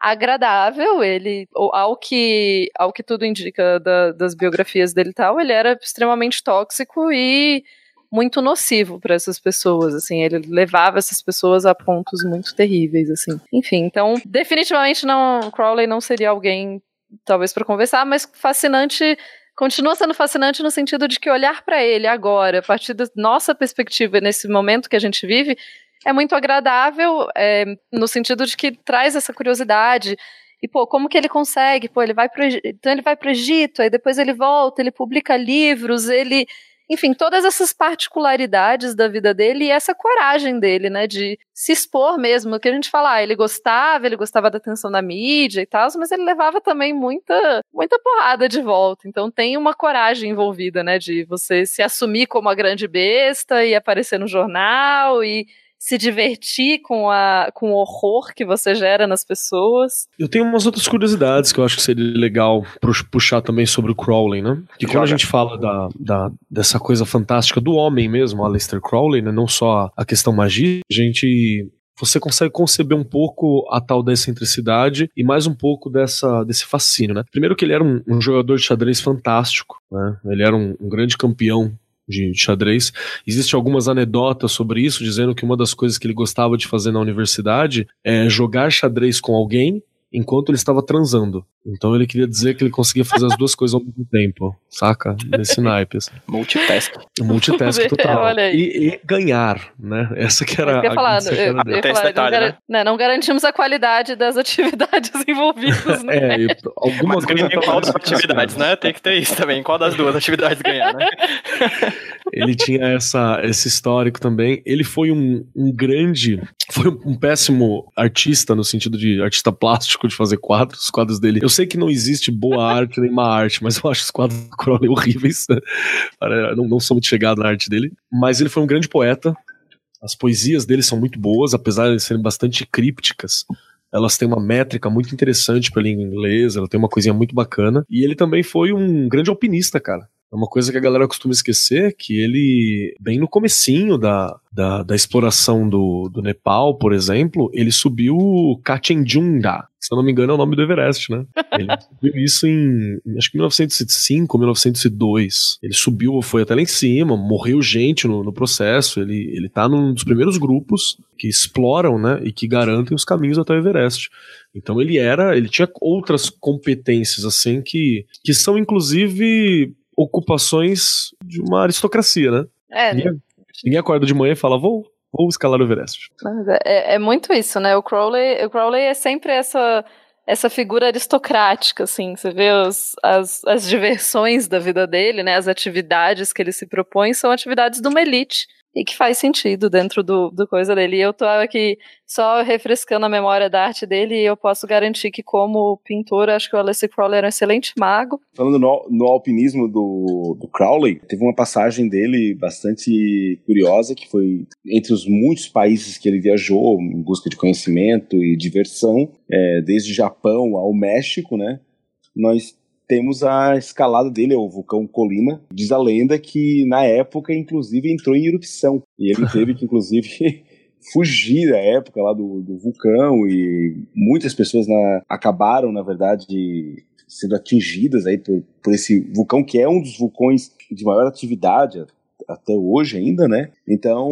agradável. Ele, ao que, ao que tudo indica da, das biografias dele e tal, ele era extremamente tóxico e muito nocivo para essas pessoas, assim, ele levava essas pessoas a pontos muito terríveis, assim. Enfim, então, definitivamente não, Crowley não seria alguém talvez para conversar, mas fascinante continua sendo fascinante no sentido de que olhar para ele agora, a partir da nossa perspectiva nesse momento que a gente vive, é muito agradável, é, no sentido de que traz essa curiosidade. E, pô, como que ele consegue? Pô, ele vai pro, então ele vai para o Egito, aí depois ele volta, ele publica livros, ele enfim, todas essas particularidades da vida dele e essa coragem dele, né, de se expor mesmo, que a gente fala, ah, ele gostava, ele gostava da atenção da mídia e tal, mas ele levava também muita, muita porrada de volta. Então tem uma coragem envolvida, né, de você se assumir como a grande besta e aparecer no jornal e se divertir com, a, com o horror que você gera nas pessoas. Eu tenho umas outras curiosidades que eu acho que seria legal puxar também sobre o Crowley, né? Que quando a gente fala da, da, dessa coisa fantástica do homem mesmo, Aleister Crowley, né? Não só a questão magia, a gente você consegue conceber um pouco a tal da excentricidade e mais um pouco dessa, desse fascínio, né? Primeiro que ele era um, um jogador de xadrez fantástico, né? Ele era um, um grande campeão de xadrez. Existem algumas anedotas sobre isso, dizendo que uma das coisas que ele gostava de fazer na universidade é jogar xadrez com alguém enquanto ele estava transando. Então ele queria dizer que ele conseguia fazer as duas coisas ao mesmo tempo, saca? Nesse naipe. Assim. Multitask. Multitask total. E, e, ganhar, né? Essa que era eu a, falar, eu, eu, eu falar, detalhe, não, né? Não, não, garantimos a qualidade das atividades envolvidas, né? É, e alguma coisa... Em qual das atividades, né? Tem que ter isso também. Qual das duas atividades ganhar, né? ele tinha essa, esse histórico também. Ele foi um, um grande... Foi um, péssimo artista, no sentido de artista plástico, de fazer quadros. Os quadros dele... Eu sei que não existe boa arte nem má arte, mas eu acho os quadros do Crowley horríveis. não, não sou muito chegado na arte dele. Mas ele foi um grande poeta. As poesias dele são muito boas, apesar de serem bastante crípticas. Elas têm uma métrica muito interessante para língua inglesa, ela tem uma coisinha muito bacana. E ele também foi um grande alpinista, cara. É uma coisa que a galera costuma esquecer, que ele, bem no comecinho da, da, da exploração do, do Nepal, por exemplo, ele subiu Katchenjunga. Se eu não me engano é o nome do Everest, né? Ele subiu isso em, acho que 1905, 1902. Ele subiu, foi até lá em cima, morreu gente no, no processo. Ele, ele tá num dos primeiros grupos que exploram, né, e que garantem os caminhos até o Everest. Então ele era, ele tinha outras competências assim que, que são inclusive ocupações de uma aristocracia, né? É. Ninguém, ninguém acorda de manhã e fala, vou, vou escalar o Everest. É, é, muito isso, né? O Crowley, o Crowley é sempre essa essa figura aristocrática, assim, você vê os, as, as diversões da vida dele, né, as atividades que ele se propõe são atividades de uma elite e que faz sentido dentro do, do coisa dele. E eu tô aqui só refrescando a memória da arte dele e eu posso garantir que como pintor, acho que o Alessi Crowley era um excelente mago. Falando no, no alpinismo do, do Crowley, teve uma passagem dele bastante curiosa, que foi entre os muitos países que ele viajou em busca de conhecimento e diversão, é, desde Japão ao México, né? Nós temos a escalada dele, o vulcão Colima. Diz a lenda que na época, inclusive, entrou em erupção. E ele teve que, inclusive, fugir da época lá do, do vulcão. E muitas pessoas na, acabaram, na verdade, sendo atingidas aí por, por esse vulcão, que é um dos vulcões de maior atividade até hoje ainda, né? Então,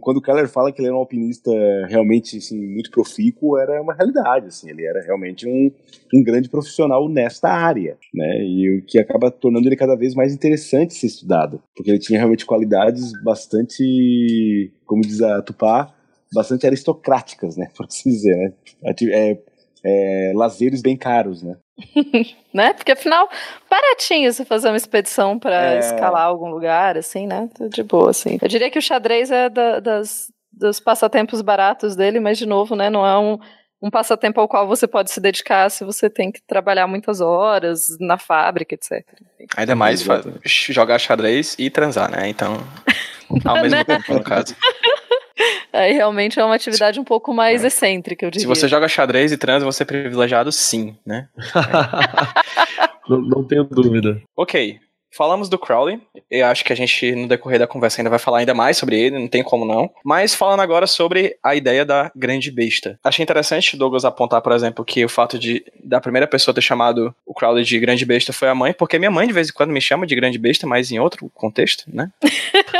quando o Keller fala que ele era um alpinista realmente assim, muito profícuo, era uma realidade, assim, ele era realmente um, um grande profissional nesta área, né? E o que acaba tornando ele cada vez mais interessante ser estudado, porque ele tinha realmente qualidades bastante, como diz a Tupá, bastante aristocráticas, né, por assim dizer, né? É, é, lazeres bem caros, né? né? Porque afinal, baratinho você fazer uma expedição para é... escalar algum lugar, assim, né? De boa, assim. Eu diria que o xadrez é da, das, dos passatempos baratos dele, mas de novo, né? Não é um, um passatempo ao qual você pode se dedicar se você tem que trabalhar muitas horas na fábrica, etc. Ainda mais jogar xadrez e transar, né? Então, ao mesmo tempo, no caso. Aí realmente é uma atividade um pouco mais é. excêntrica, eu diria. Se você joga xadrez e trans, você é privilegiado sim, né? não, não tenho dúvida. Ok, Falamos do Crowley, eu acho que a gente no decorrer da conversa ainda vai falar ainda mais sobre ele, não tem como não. Mas falando agora sobre a ideia da grande besta. Achei interessante Douglas apontar, por exemplo, que o fato de da primeira pessoa ter chamado o Crowley de grande besta foi a mãe, porque minha mãe de vez em quando me chama de grande besta, mas em outro contexto, né?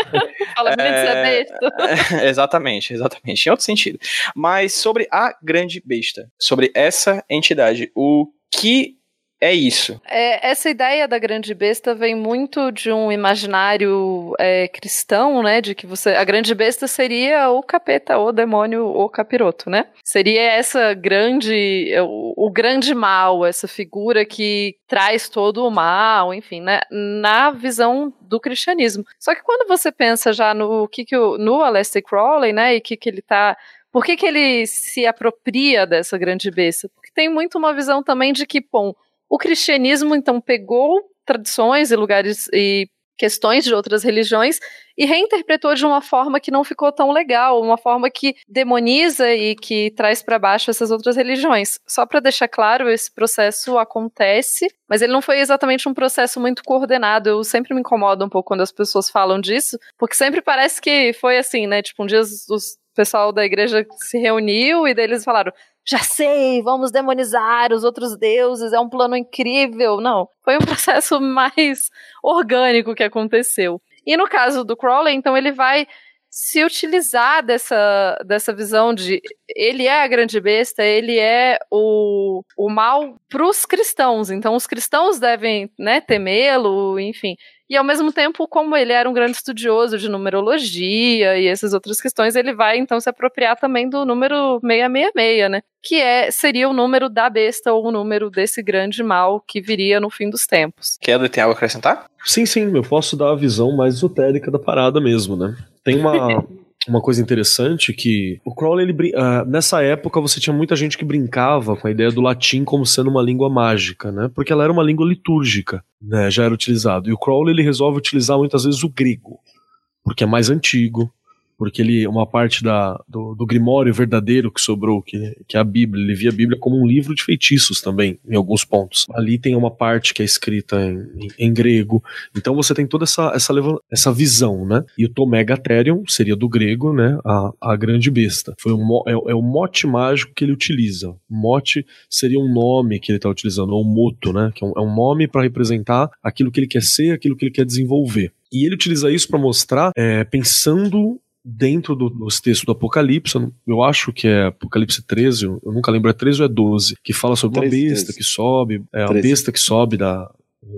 Fala muito é... besta. exatamente, exatamente, em outro sentido. Mas sobre a grande besta, sobre essa entidade, o que é isso. É, essa ideia da grande besta vem muito de um imaginário é, cristão, né? De que você. A grande besta seria o capeta, o demônio, o capiroto, né? Seria essa grande. O, o grande mal, essa figura que traz todo o mal, enfim, né? Na visão do cristianismo. Só que quando você pensa já no que, que o, no Aleister Crowley, né? E que, que ele tá. Por que, que ele se apropria dessa grande besta? Porque tem muito uma visão também de que, bom, o cristianismo, então, pegou tradições e lugares e questões de outras religiões e reinterpretou de uma forma que não ficou tão legal, uma forma que demoniza e que traz para baixo essas outras religiões. Só para deixar claro, esse processo acontece, mas ele não foi exatamente um processo muito coordenado. Eu sempre me incomodo um pouco quando as pessoas falam disso, porque sempre parece que foi assim, né? Tipo, um dia os, pessoal da igreja se reuniu e deles falaram: já sei, vamos demonizar os outros deuses, é um plano incrível. Não, foi um processo mais orgânico que aconteceu. E no caso do Crowley, então ele vai se utilizar dessa, dessa visão de ele é a grande besta, ele é o, o mal para os cristãos. Então os cristãos devem né, temê-lo, enfim. E ao mesmo tempo, como ele era um grande estudioso de numerologia e essas outras questões, ele vai então se apropriar também do número 666, né? Que é, seria o número da besta ou o número desse grande mal que viria no fim dos tempos. Quer tem algo a acrescentar? Sim, sim, eu posso dar a visão mais esotérica da parada mesmo, né? Tem uma. uma coisa interessante que o Crowley, ele, uh, nessa época, você tinha muita gente que brincava com a ideia do latim como sendo uma língua mágica, né? Porque ela era uma língua litúrgica, né? Já era utilizado. E o Crowley, ele resolve utilizar muitas vezes o grego, porque é mais antigo, porque ele uma parte da, do, do Grimório verdadeiro que sobrou, que, que é a Bíblia, ele via a Bíblia como um livro de feitiços também, em alguns pontos. Ali tem uma parte que é escrita em, em, em grego, então você tem toda essa, essa, essa visão, né? E o Tomegatherium seria do grego, né? A, a grande besta. Foi um, é, é o mote mágico que ele utiliza. Mote seria um nome que ele está utilizando, ou moto, né? Que é um, é um nome para representar aquilo que ele quer ser, aquilo que ele quer desenvolver. E ele utiliza isso para mostrar, é, pensando dentro do, dos textos do Apocalipse, eu acho que é Apocalipse 13, eu nunca lembro, é 13 ou é 12, que fala sobre 13, uma besta 13. que sobe, é uma besta que sobe da,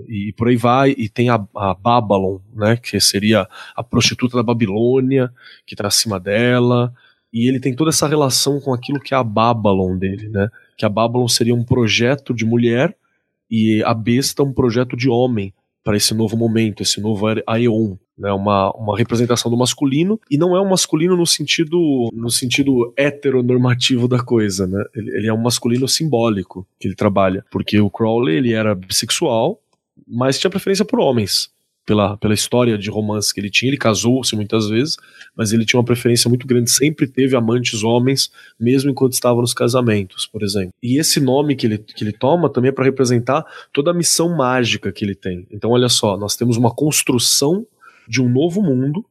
e por aí vai, e tem a, a Babylon, né, que seria a prostituta da Babilônia, que está acima dela, e ele tem toda essa relação com aquilo que é a Babylon dele, né, que a Babylon seria um projeto de mulher, e a besta um projeto de homem, para esse novo momento, esse novo Aeon, né, uma, uma representação do masculino, e não é um masculino no sentido no sentido heteronormativo da coisa, né? Ele, ele, é um masculino simbólico que ele trabalha, porque o Crowley ele era bissexual, mas tinha preferência por homens pela, pela história de romance que ele tinha. Ele casou-se muitas vezes, mas ele tinha uma preferência muito grande, sempre teve amantes homens, mesmo enquanto estava nos casamentos, por exemplo. E esse nome que ele, que ele toma também é para representar toda a missão mágica que ele tem. Então, olha só, nós temos uma construção de um novo mundo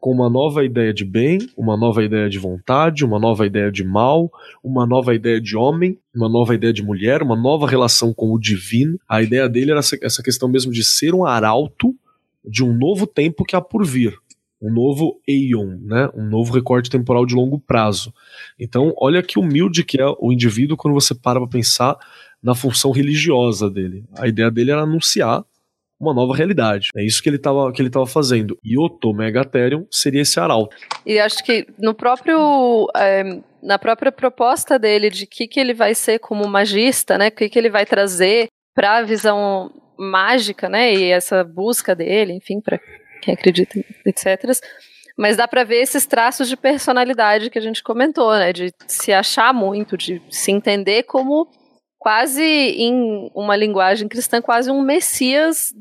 com uma nova ideia de bem, uma nova ideia de vontade, uma nova ideia de mal, uma nova ideia de homem, uma nova ideia de mulher, uma nova relação com o divino. A ideia dele era essa questão mesmo de ser um arauto de um novo tempo que há por vir, um novo Aeon, né? um novo recorte temporal de longo prazo. Então, olha que humilde que é o indivíduo quando você para para pensar na função religiosa dele. A ideia dele era anunciar uma nova realidade. É isso que ele estava que ele fazendo. E o Megatherium seria esse arauto. E acho que no próprio é, na própria proposta dele de que que ele vai ser como magista, né? O que que ele vai trazer para a visão mágica, né? E essa busca dele, enfim, para quem acredita, etc. Mas dá para ver esses traços de personalidade que a gente comentou, né? De se achar muito, de se entender como quase em uma linguagem cristã, quase um messias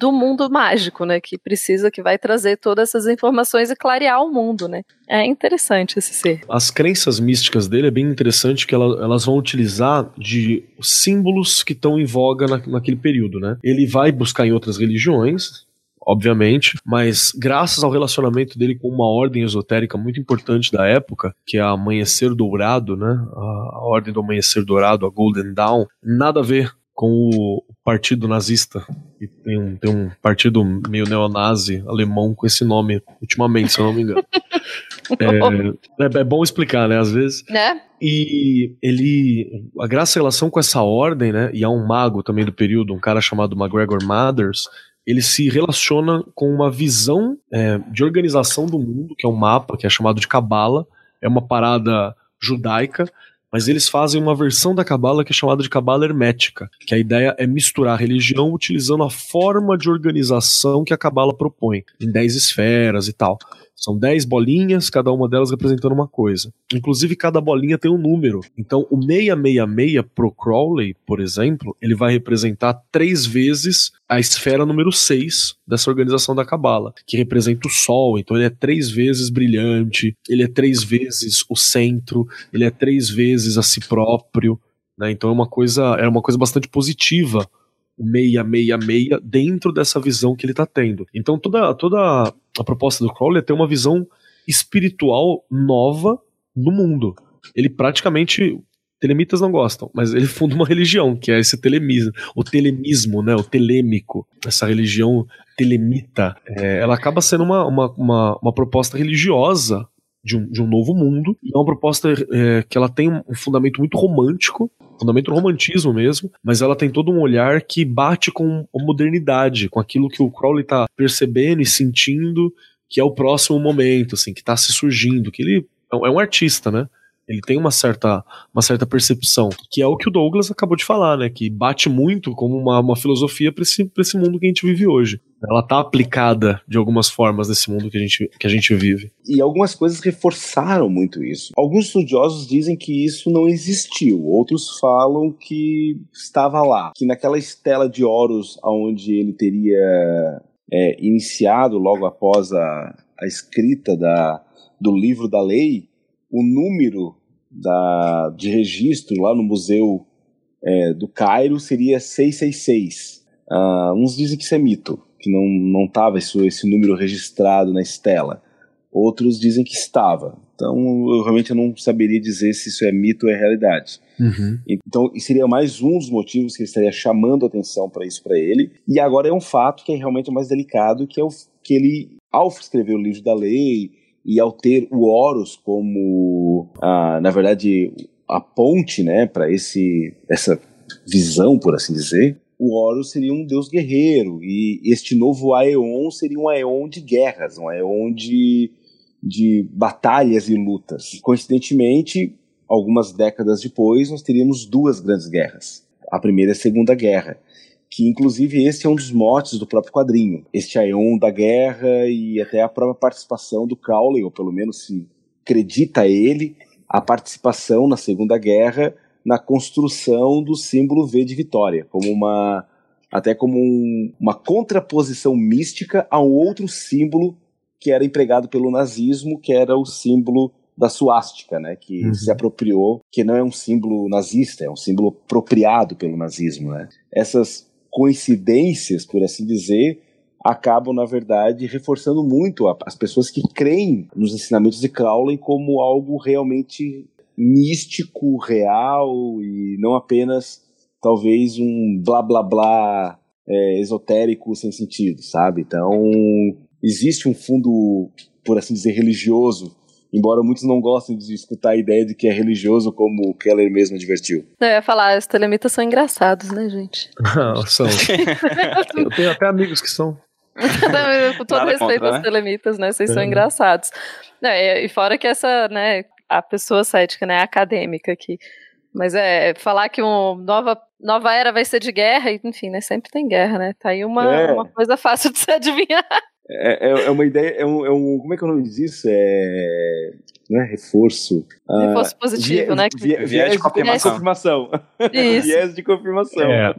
do mundo mágico, né? Que precisa, que vai trazer todas essas informações e clarear o mundo, né? É interessante esse ser. As crenças místicas dele é bem interessante que ela, elas vão utilizar de símbolos que estão em voga na, naquele período, né? Ele vai buscar em outras religiões, obviamente, mas graças ao relacionamento dele com uma ordem esotérica muito importante da época, que é a Amanhecer Dourado, né? A Ordem do Amanhecer Dourado, a Golden Dawn, nada a ver com o partido nazista. E tem um, tem um partido meio neonazi alemão com esse nome, ultimamente, se eu não me engano. é, é, é, bom explicar, né, às vezes. Né? E ele. A graça em relação com essa ordem, né? E há um mago também do período, um cara chamado McGregor Mathers, ele se relaciona com uma visão é, de organização do mundo, que é um mapa, que é chamado de Cabala. É uma parada judaica mas eles fazem uma versão da cabala que é chamada de cabala hermética, que a ideia é misturar a religião utilizando a forma de organização que a cabala propõe, em 10 esferas e tal. São 10 bolinhas, cada uma delas representando uma coisa. Inclusive, cada bolinha tem um número. Então, o 666 pro Crowley, por exemplo, ele vai representar três vezes a esfera número 6 dessa organização da Cabala, que representa o Sol. Então, ele é três vezes brilhante, ele é três vezes o centro, ele é três vezes a si próprio. Né? Então, é uma coisa, é uma coisa bastante positiva 666 dentro dessa visão que ele está tendo. Então toda, toda a proposta do Crowley é ter uma visão espiritual nova no mundo. Ele praticamente Telemitas não gostam, mas ele funda uma religião, que é esse telemismo, o telemismo, né, o telêmico, essa religião telemita. É, ela acaba sendo uma, uma, uma, uma proposta religiosa de um, de um novo mundo. É uma proposta é, que ela tem um fundamento muito romântico, fundamento romantismo mesmo, mas ela tem todo um olhar que bate com a modernidade, com aquilo que o Crowley está percebendo e sentindo que é o próximo momento, assim, que está se surgindo, que ele é um é artista, né? Ele tem uma certa, uma certa percepção, que é o que o Douglas acabou de falar, né? Que bate muito como uma, uma filosofia para esse, esse mundo que a gente vive hoje. Ela tá aplicada de algumas formas nesse mundo que a, gente, que a gente vive. E algumas coisas reforçaram muito isso. Alguns estudiosos dizem que isso não existiu, outros falam que estava lá, que naquela estela de Horus, onde ele teria é, iniciado logo após a, a escrita da, do livro da lei, o número da, de registro lá no Museu é, do Cairo seria 666. Uh, ah, uns dizem que isso é mito, que não não estava esse, esse número registrado na estela. Outros dizem que estava. Então, eu realmente não saberia dizer se isso é mito ou é realidade. Uhum. Então, seria mais um dos motivos que ele estaria chamando atenção para isso para ele. E agora é um fato que é realmente mais delicado, que é o que ele, ao escrever o livro da lei, e ao ter o Horus como, ah, na verdade, a ponte né, para essa visão, por assim dizer, o Horus seria um deus guerreiro e este novo Aeon seria um Aeon de guerras, um Aeon de, de batalhas e lutas. Coincidentemente, algumas décadas depois, nós teríamos duas grandes guerras. A primeira e a Segunda Guerra que inclusive esse é um dos motes do próprio quadrinho. Este Aeon da guerra e até a própria participação do Crowley, ou pelo menos se acredita ele, a participação na Segunda Guerra na construção do símbolo V de vitória, como uma até como um, uma contraposição mística a um outro símbolo que era empregado pelo nazismo, que era o símbolo da suástica, né, que uhum. se apropriou, que não é um símbolo nazista, é um símbolo apropriado pelo nazismo, né. Essas coincidências, por assim dizer, acabam, na verdade, reforçando muito as pessoas que creem nos ensinamentos de Crowley como algo realmente místico, real e não apenas talvez um blá blá blá é, esotérico sem sentido, sabe? Então existe um fundo, por assim dizer, religioso embora muitos não gostem de escutar a ideia de que é religioso, como o Keller mesmo advertiu. Eu ia falar, os telemitas são engraçados, né, gente? Não, são. Eu tenho até amigos que são. Com todo Nada respeito contra, aos né? telemitas, né? Vocês é. são engraçados. É, e fora que essa, né, a pessoa cética, né? A acadêmica aqui. Mas é falar que uma nova, nova era vai ser de guerra, enfim, né? Sempre tem guerra, né? Tá aí uma, é. uma coisa fácil de se adivinhar. É, é, é, uma ideia, é um, é um. Como é que é o nome disso? É. Não é reforço. Ah, reforço positivo, né? Viés, viés de confirmação. confirmação. Isso. viés de confirmação. É.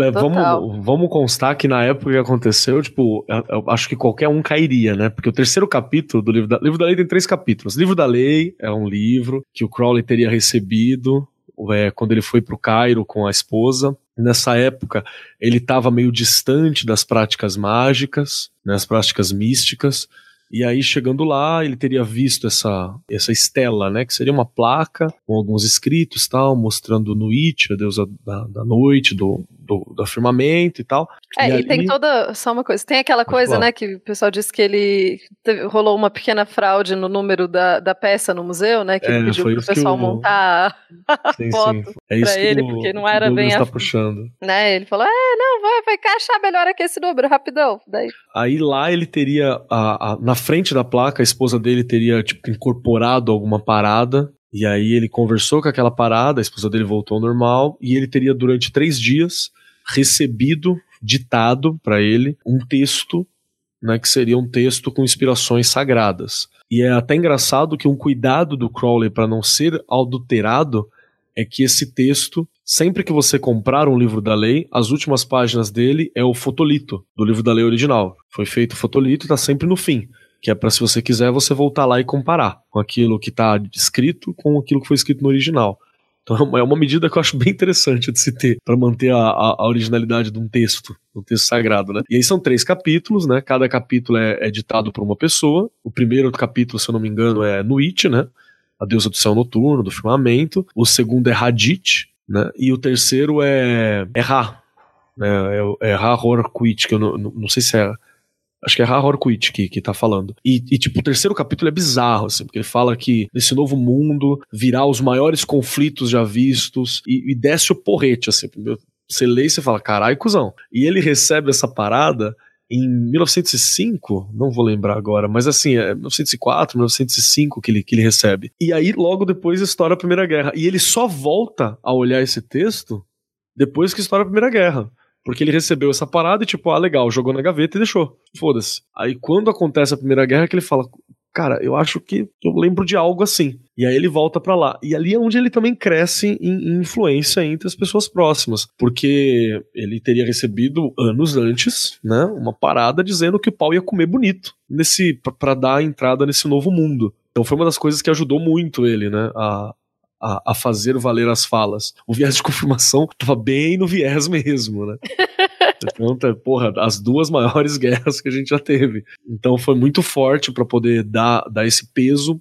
é vamos, vamos constar que na época que aconteceu, tipo, eu acho que qualquer um cairia, né? Porque o terceiro capítulo do livro da, livro da lei tem três capítulos. O livro da lei é um livro que o Crowley teria recebido é, quando ele foi para o Cairo com a esposa. Nessa época, ele estava meio distante das práticas mágicas, né, das práticas místicas. E aí, chegando lá, ele teria visto essa, essa estela, né? Que seria uma placa com alguns escritos tal, mostrando Nuit, a deusa da, da noite, do, do, do firmamento e tal. É, e, e tem toda. Só uma coisa. Tem aquela coisa, falar. né, que o pessoal disse que ele teve, rolou uma pequena fraude no número da, da peça no museu, né? Que é, ele pediu pro pessoal montar a sim, foto sim. É pra ele, porque não era bem a. Tá puxando. Né? Ele falou: é, não, vai, vai encaixar melhor aqui esse número, rapidão. Daí. Aí lá ele teria. A, a, na frente da placa, a esposa dele teria, tipo, incorporado alguma parada e aí ele conversou com aquela parada, a esposa dele voltou ao normal, e ele teria durante três dias recebido, ditado para ele, um texto, né, que seria um texto com inspirações sagradas. E é até engraçado que um cuidado do Crowley para não ser adulterado é que esse texto, sempre que você comprar um livro da lei, as últimas páginas dele é o fotolito do livro da lei original. Foi feito o fotolito, está sempre no fim que é para se você quiser você voltar lá e comparar com aquilo que está escrito com aquilo que foi escrito no original. Então é uma medida que eu acho bem interessante de se ter para manter a, a, originalidade de um texto, um texto sagrado, né? E aí são três capítulos, né? Cada capítulo é, é ditado por uma pessoa. O primeiro capítulo, se eu não me engano, é Nuit, né? A deusa do céu noturno, do firmamento. O segundo é Hadith, né? E o terceiro é, é Ra, né? É, é Horquit, que eu não, não, não sei se é Acho que é Rahor Quit que, que tá falando. E, e, tipo, o terceiro capítulo é bizarro, assim, porque ele fala que nesse novo mundo virá os maiores conflitos já vistos e, e desce o porrete, assim. Você lê e você fala, carai, cuzão. E ele recebe essa parada em 1905, não vou lembrar agora, mas assim, é 1904, 1905 que ele, que ele recebe. E aí, logo depois, estoura a Primeira Guerra. E ele só volta a olhar esse texto depois que estoura a Primeira Guerra. Porque ele recebeu essa parada e, tipo, ah, legal, jogou na gaveta e deixou. Foda-se. Aí quando acontece a Primeira Guerra, que ele fala, cara, eu acho que eu lembro de algo assim. E aí ele volta para lá. E ali é onde ele também cresce em, em, influência entre as pessoas próximas. Porque ele teria recebido anos antes, né, uma parada dizendo que o pau ia comer bonito nesse para dar entrada nesse novo mundo. Então foi uma das coisas que ajudou muito ele, né, a, a, a, fazer valer as falas. O viés de confirmação tava bem no viés mesmo, né? Então, tá, porra, as duas maiores guerras que a gente já teve. Então foi muito forte para poder dar, dar esse peso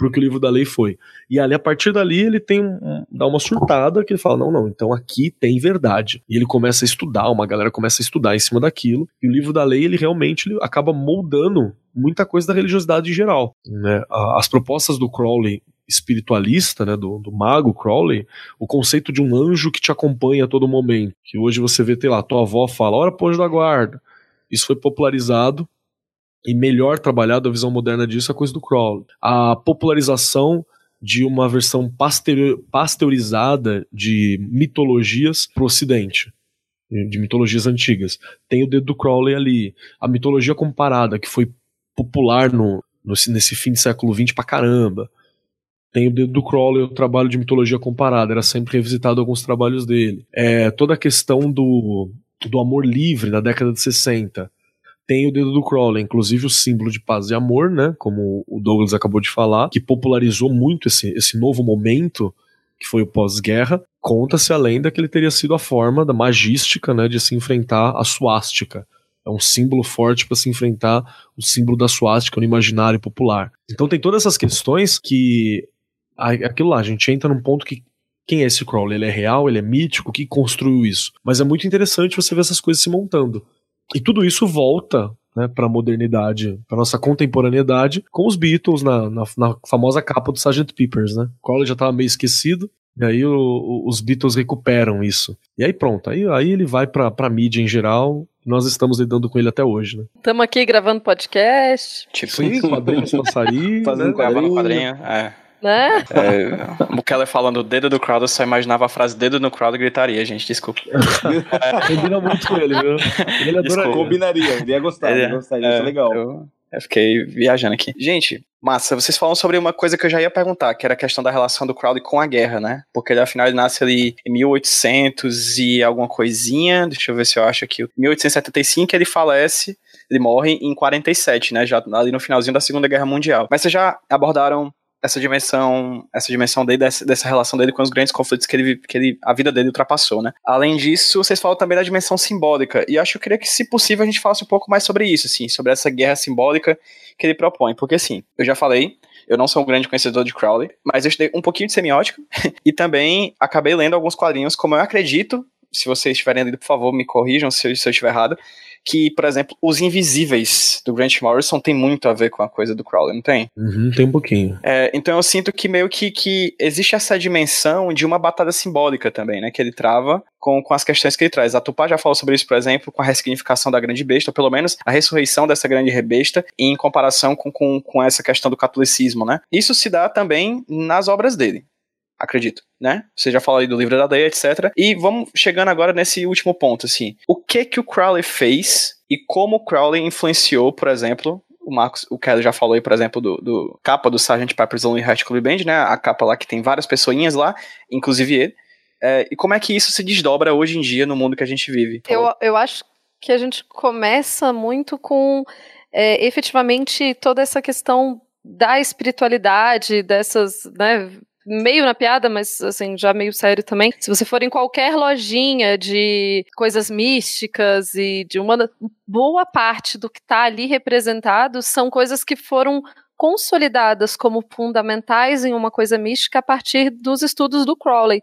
pro que o livro da lei foi. E ali, a partir dali, ele tem um, dá uma surtada que ele fala: não, não, então aqui tem verdade. E ele começa a estudar, uma galera começa a estudar em cima daquilo. E o livro da lei, ele realmente ele acaba moldando muita coisa da religiosidade em geral. Né? As propostas do Crowley espiritualista, né, do, do, mago Crowley, o conceito de um anjo que te acompanha a todo momento. Que hoje você vê, sei lá, tua avó fala, ora pro anjo da guarda. Isso foi popularizado e melhor trabalhado a visão moderna disso é a coisa do Crowley. A popularização de uma versão pasteurizada de mitologias pro ocidente de mitologias antigas. Tem o dedo do Crowley ali. A mitologia comparada, que foi popular no, no, nesse fim do século XX pra caramba. Tem o dedo do Crowley, o trabalho de mitologia comparada, era sempre revisitado alguns trabalhos dele. É, toda a questão do, do amor livre na década de 60. Tem o dedo do Crowley, inclusive o símbolo de paz e amor, né? Como o Douglas acabou de falar, que popularizou muito esse, esse novo momento que foi o pós-guerra. Conta-se a lenda que ele teria sido a forma da magística, né, de se enfrentar a suástica. É um símbolo forte para se enfrentar o símbolo da suástica no imaginário popular. Então tem todas essas questões que aquilo lá, a gente entra num ponto que quem é esse Crowley? Ele é real, ele é mítico, o que construiu isso? Mas é muito interessante você ver essas coisas se montando. E tudo isso volta né, para a modernidade, para nossa contemporaneidade, com os Beatles na, na, na, famosa capa do Sgt. Peppers, né? Crowley já estava meio esquecido, e aí o, o, os Beatles recuperam isso. E aí pronto, aí, aí ele vai para a mídia em geral, nós estamos lidando com ele até hoje, né? Estamos aqui gravando podcast. Tipo, Sim, quadrinhos passarinhos, fazendo né? quadrinho. quadrinho. É. Né? É, o Keller falando dedo do Crowder, só imaginava a frase dedo no Crowder e gritaria, gente, desculpa. Combina muito com ele, viu? Ele. Desculpa. Combinaria, ele ia gostar, ele ia gostar, isso é legal. Eu, eu fiquei viajando aqui. Gente, massa, vocês falam sobre uma coisa que eu já ia perguntar, que era a questão da relação do Crowley com a guerra, né? Porque ele, afinal, ele nasce ali em 1800 e alguma coisinha, deixa eu ver se eu acho aqui. 1875 ele falece, ele morre em 47, né? Já ali no finalzinho da Segunda Guerra Mundial. Mas vocês já abordaram essa dimensão, essa dimensão dele, dessa, dessa relação dele com os grandes conflitos que ele, que ele, a vida dele ultrapassou, né? Além disso, vocês falam também da dimensão simbólica, e acho que eu queria que, se possível, a gente falasse um pouco mais sobre isso, assim, sobre essa guerra simbólica que ele propõe, porque assim, eu já falei, eu não sou um grande conhecedor de Crowley, mas eu estudei um pouquinho de semiótica, e também acabei lendo alguns quadrinhos, como eu acredito, se vocês estiverem lendo, por favor, me corrijam se se eu estiver errado, que, por exemplo, os invisíveis do Grant Morrison tem muito a ver com a coisa do Crowley, não tem? Uhum, tem um pouquinho. É, então eu sinto que meio que, que existe essa dimensão de uma batalha simbólica também, né? Que ele trava com, com as questões que ele traz. A Tupá já falou sobre isso, por exemplo, com a ressignificação da grande besta, ou pelo menos a ressurreição dessa grande besta em comparação com, com, com essa questão do catolicismo, né? Isso se dá também nas obras dele acredito, né? Você já falou aí do livro da lei, etc. E vamos chegando agora nesse último ponto, assim. O que que o Crowley fez e como o Crowley influenciou, por exemplo, o Marcos, o Kelly já falou aí, por exemplo, do, do capa do Sgt. Pepper's Lonely Hearts Club Band, né? A capa lá que tem várias pessoinhas lá, inclusive ele. É, e como é que isso se desdobra hoje em dia no mundo que a gente vive? Eu, eu acho que a gente começa muito com é, efetivamente toda essa questão da espiritualidade, dessas, né, meio na piada, mas assim, já meio sério também. Se você for em qualquer lojinha de coisas místicas e de uma boa parte do que está ali representado são coisas que foram consolidadas como fundamentais em uma coisa mística a partir dos estudos do Crowley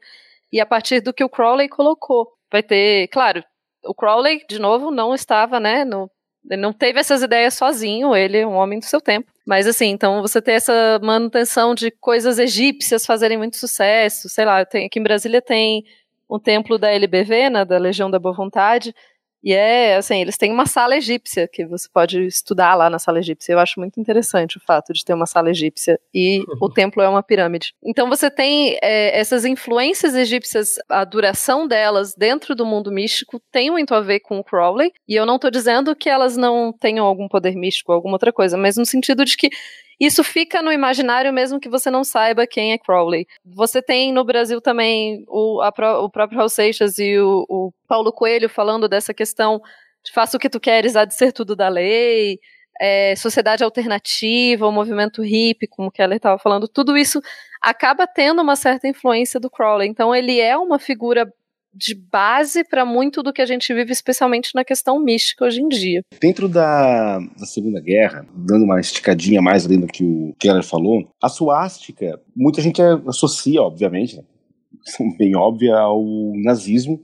e a partir do que o Crowley colocou. Vai ter, claro, o Crowley, de novo, não estava, né, no ele não teve essas ideias sozinho, ele é um homem do seu tempo. Mas assim, então você ter essa manutenção de coisas egípcias fazerem muito sucesso, sei lá, tem, aqui em Brasília tem um templo da LBV, né, da Legião da Boa Vontade, e é, assim, eles têm uma sala egípcia que você pode estudar lá na sala egípcia. Eu acho muito interessante o fato de ter uma sala egípcia e o templo é uma pirâmide. Então você tem é, essas influências egípcias, a duração delas dentro do mundo místico tem muito a ver com o Crowley. E eu não estou dizendo que elas não tenham algum poder místico ou alguma outra coisa, mas no sentido de que isso fica no imaginário mesmo que você não saiba quem é Crowley. Você tem no Brasil também o, a, o próprio Raul Seixas e o, o Paulo Coelho falando dessa questão de faça o que tu queres, há de ser tudo da lei, é, sociedade alternativa, o movimento hippie, como o Keller estava falando, tudo isso acaba tendo uma certa influência do Crowley. Então ele é uma figura de base para muito do que a gente vive, especialmente na questão mística hoje em dia. Dentro da, da Segunda Guerra, dando uma esticadinha mais além do que o Keller falou, a suástica, muita gente associa, obviamente, né, bem óbvia, ao nazismo.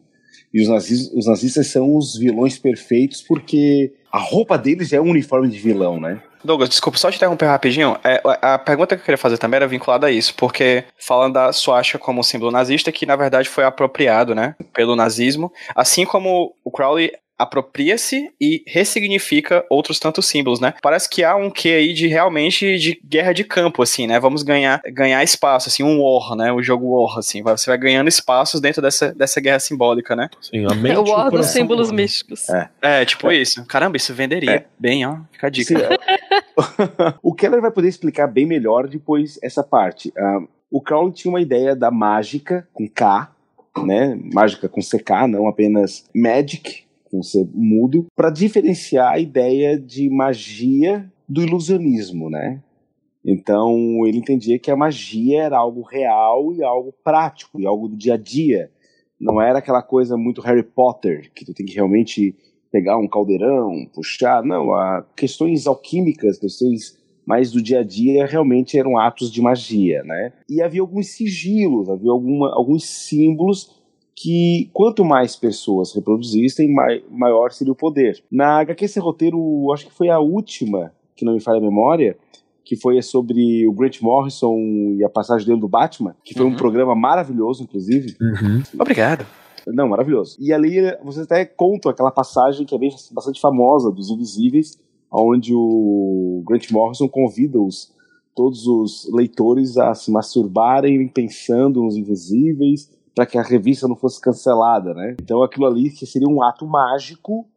E os, nazis, os nazistas são os vilões perfeitos porque a roupa deles é um uniforme de vilão, né? Douglas, desculpa, só te interromper rapidinho. É, a pergunta que eu queria fazer também era vinculada a isso, porque falando da suástica como símbolo nazista, que na verdade foi apropriado, né, pelo nazismo, assim como o Crowley apropria-se e ressignifica outros tantos símbolos, né? Parece que há um quê aí de realmente de guerra de campo, assim, né? Vamos ganhar, ganhar espaço, assim, um war, né? O jogo war, assim, você vai ganhando espaços dentro dessa, dessa guerra simbólica, né? Sim, a mente o war dos símbolos místicos. É. é, tipo é. isso. Caramba, isso venderia é. bem, ó. Fica a dica. Sim, o Keller vai poder explicar bem melhor depois essa parte. Uh, o Crowley tinha uma ideia da mágica com K, né? Mágica com CK, não apenas magic, com ser mudo, para diferenciar a ideia de magia do ilusionismo, né? Então ele entendia que a magia era algo real e algo prático e algo do dia a dia. Não era aquela coisa muito Harry Potter que tu tem que realmente pegar um caldeirão, puxar. Não, a questões alquímicas, questões mais do dia a dia realmente eram atos de magia, né? E havia alguns sigilos, havia alguma, alguns símbolos que quanto mais pessoas reproduzissem, maior seria o poder. Na HQ esse roteiro, acho que foi a última, que não me falha a memória, que foi sobre o Grant Morrison e a passagem dele do Batman, que foi uhum. um programa maravilhoso, inclusive. Uhum. Obrigado. Não, maravilhoso. E ali você até conta aquela passagem que é bem, bastante famosa dos Invisíveis, onde o Grant Morrison convida os, todos os leitores a se masturbarem pensando nos invisíveis para que a revista não fosse cancelada, né? Então aquilo ali que seria um ato mágico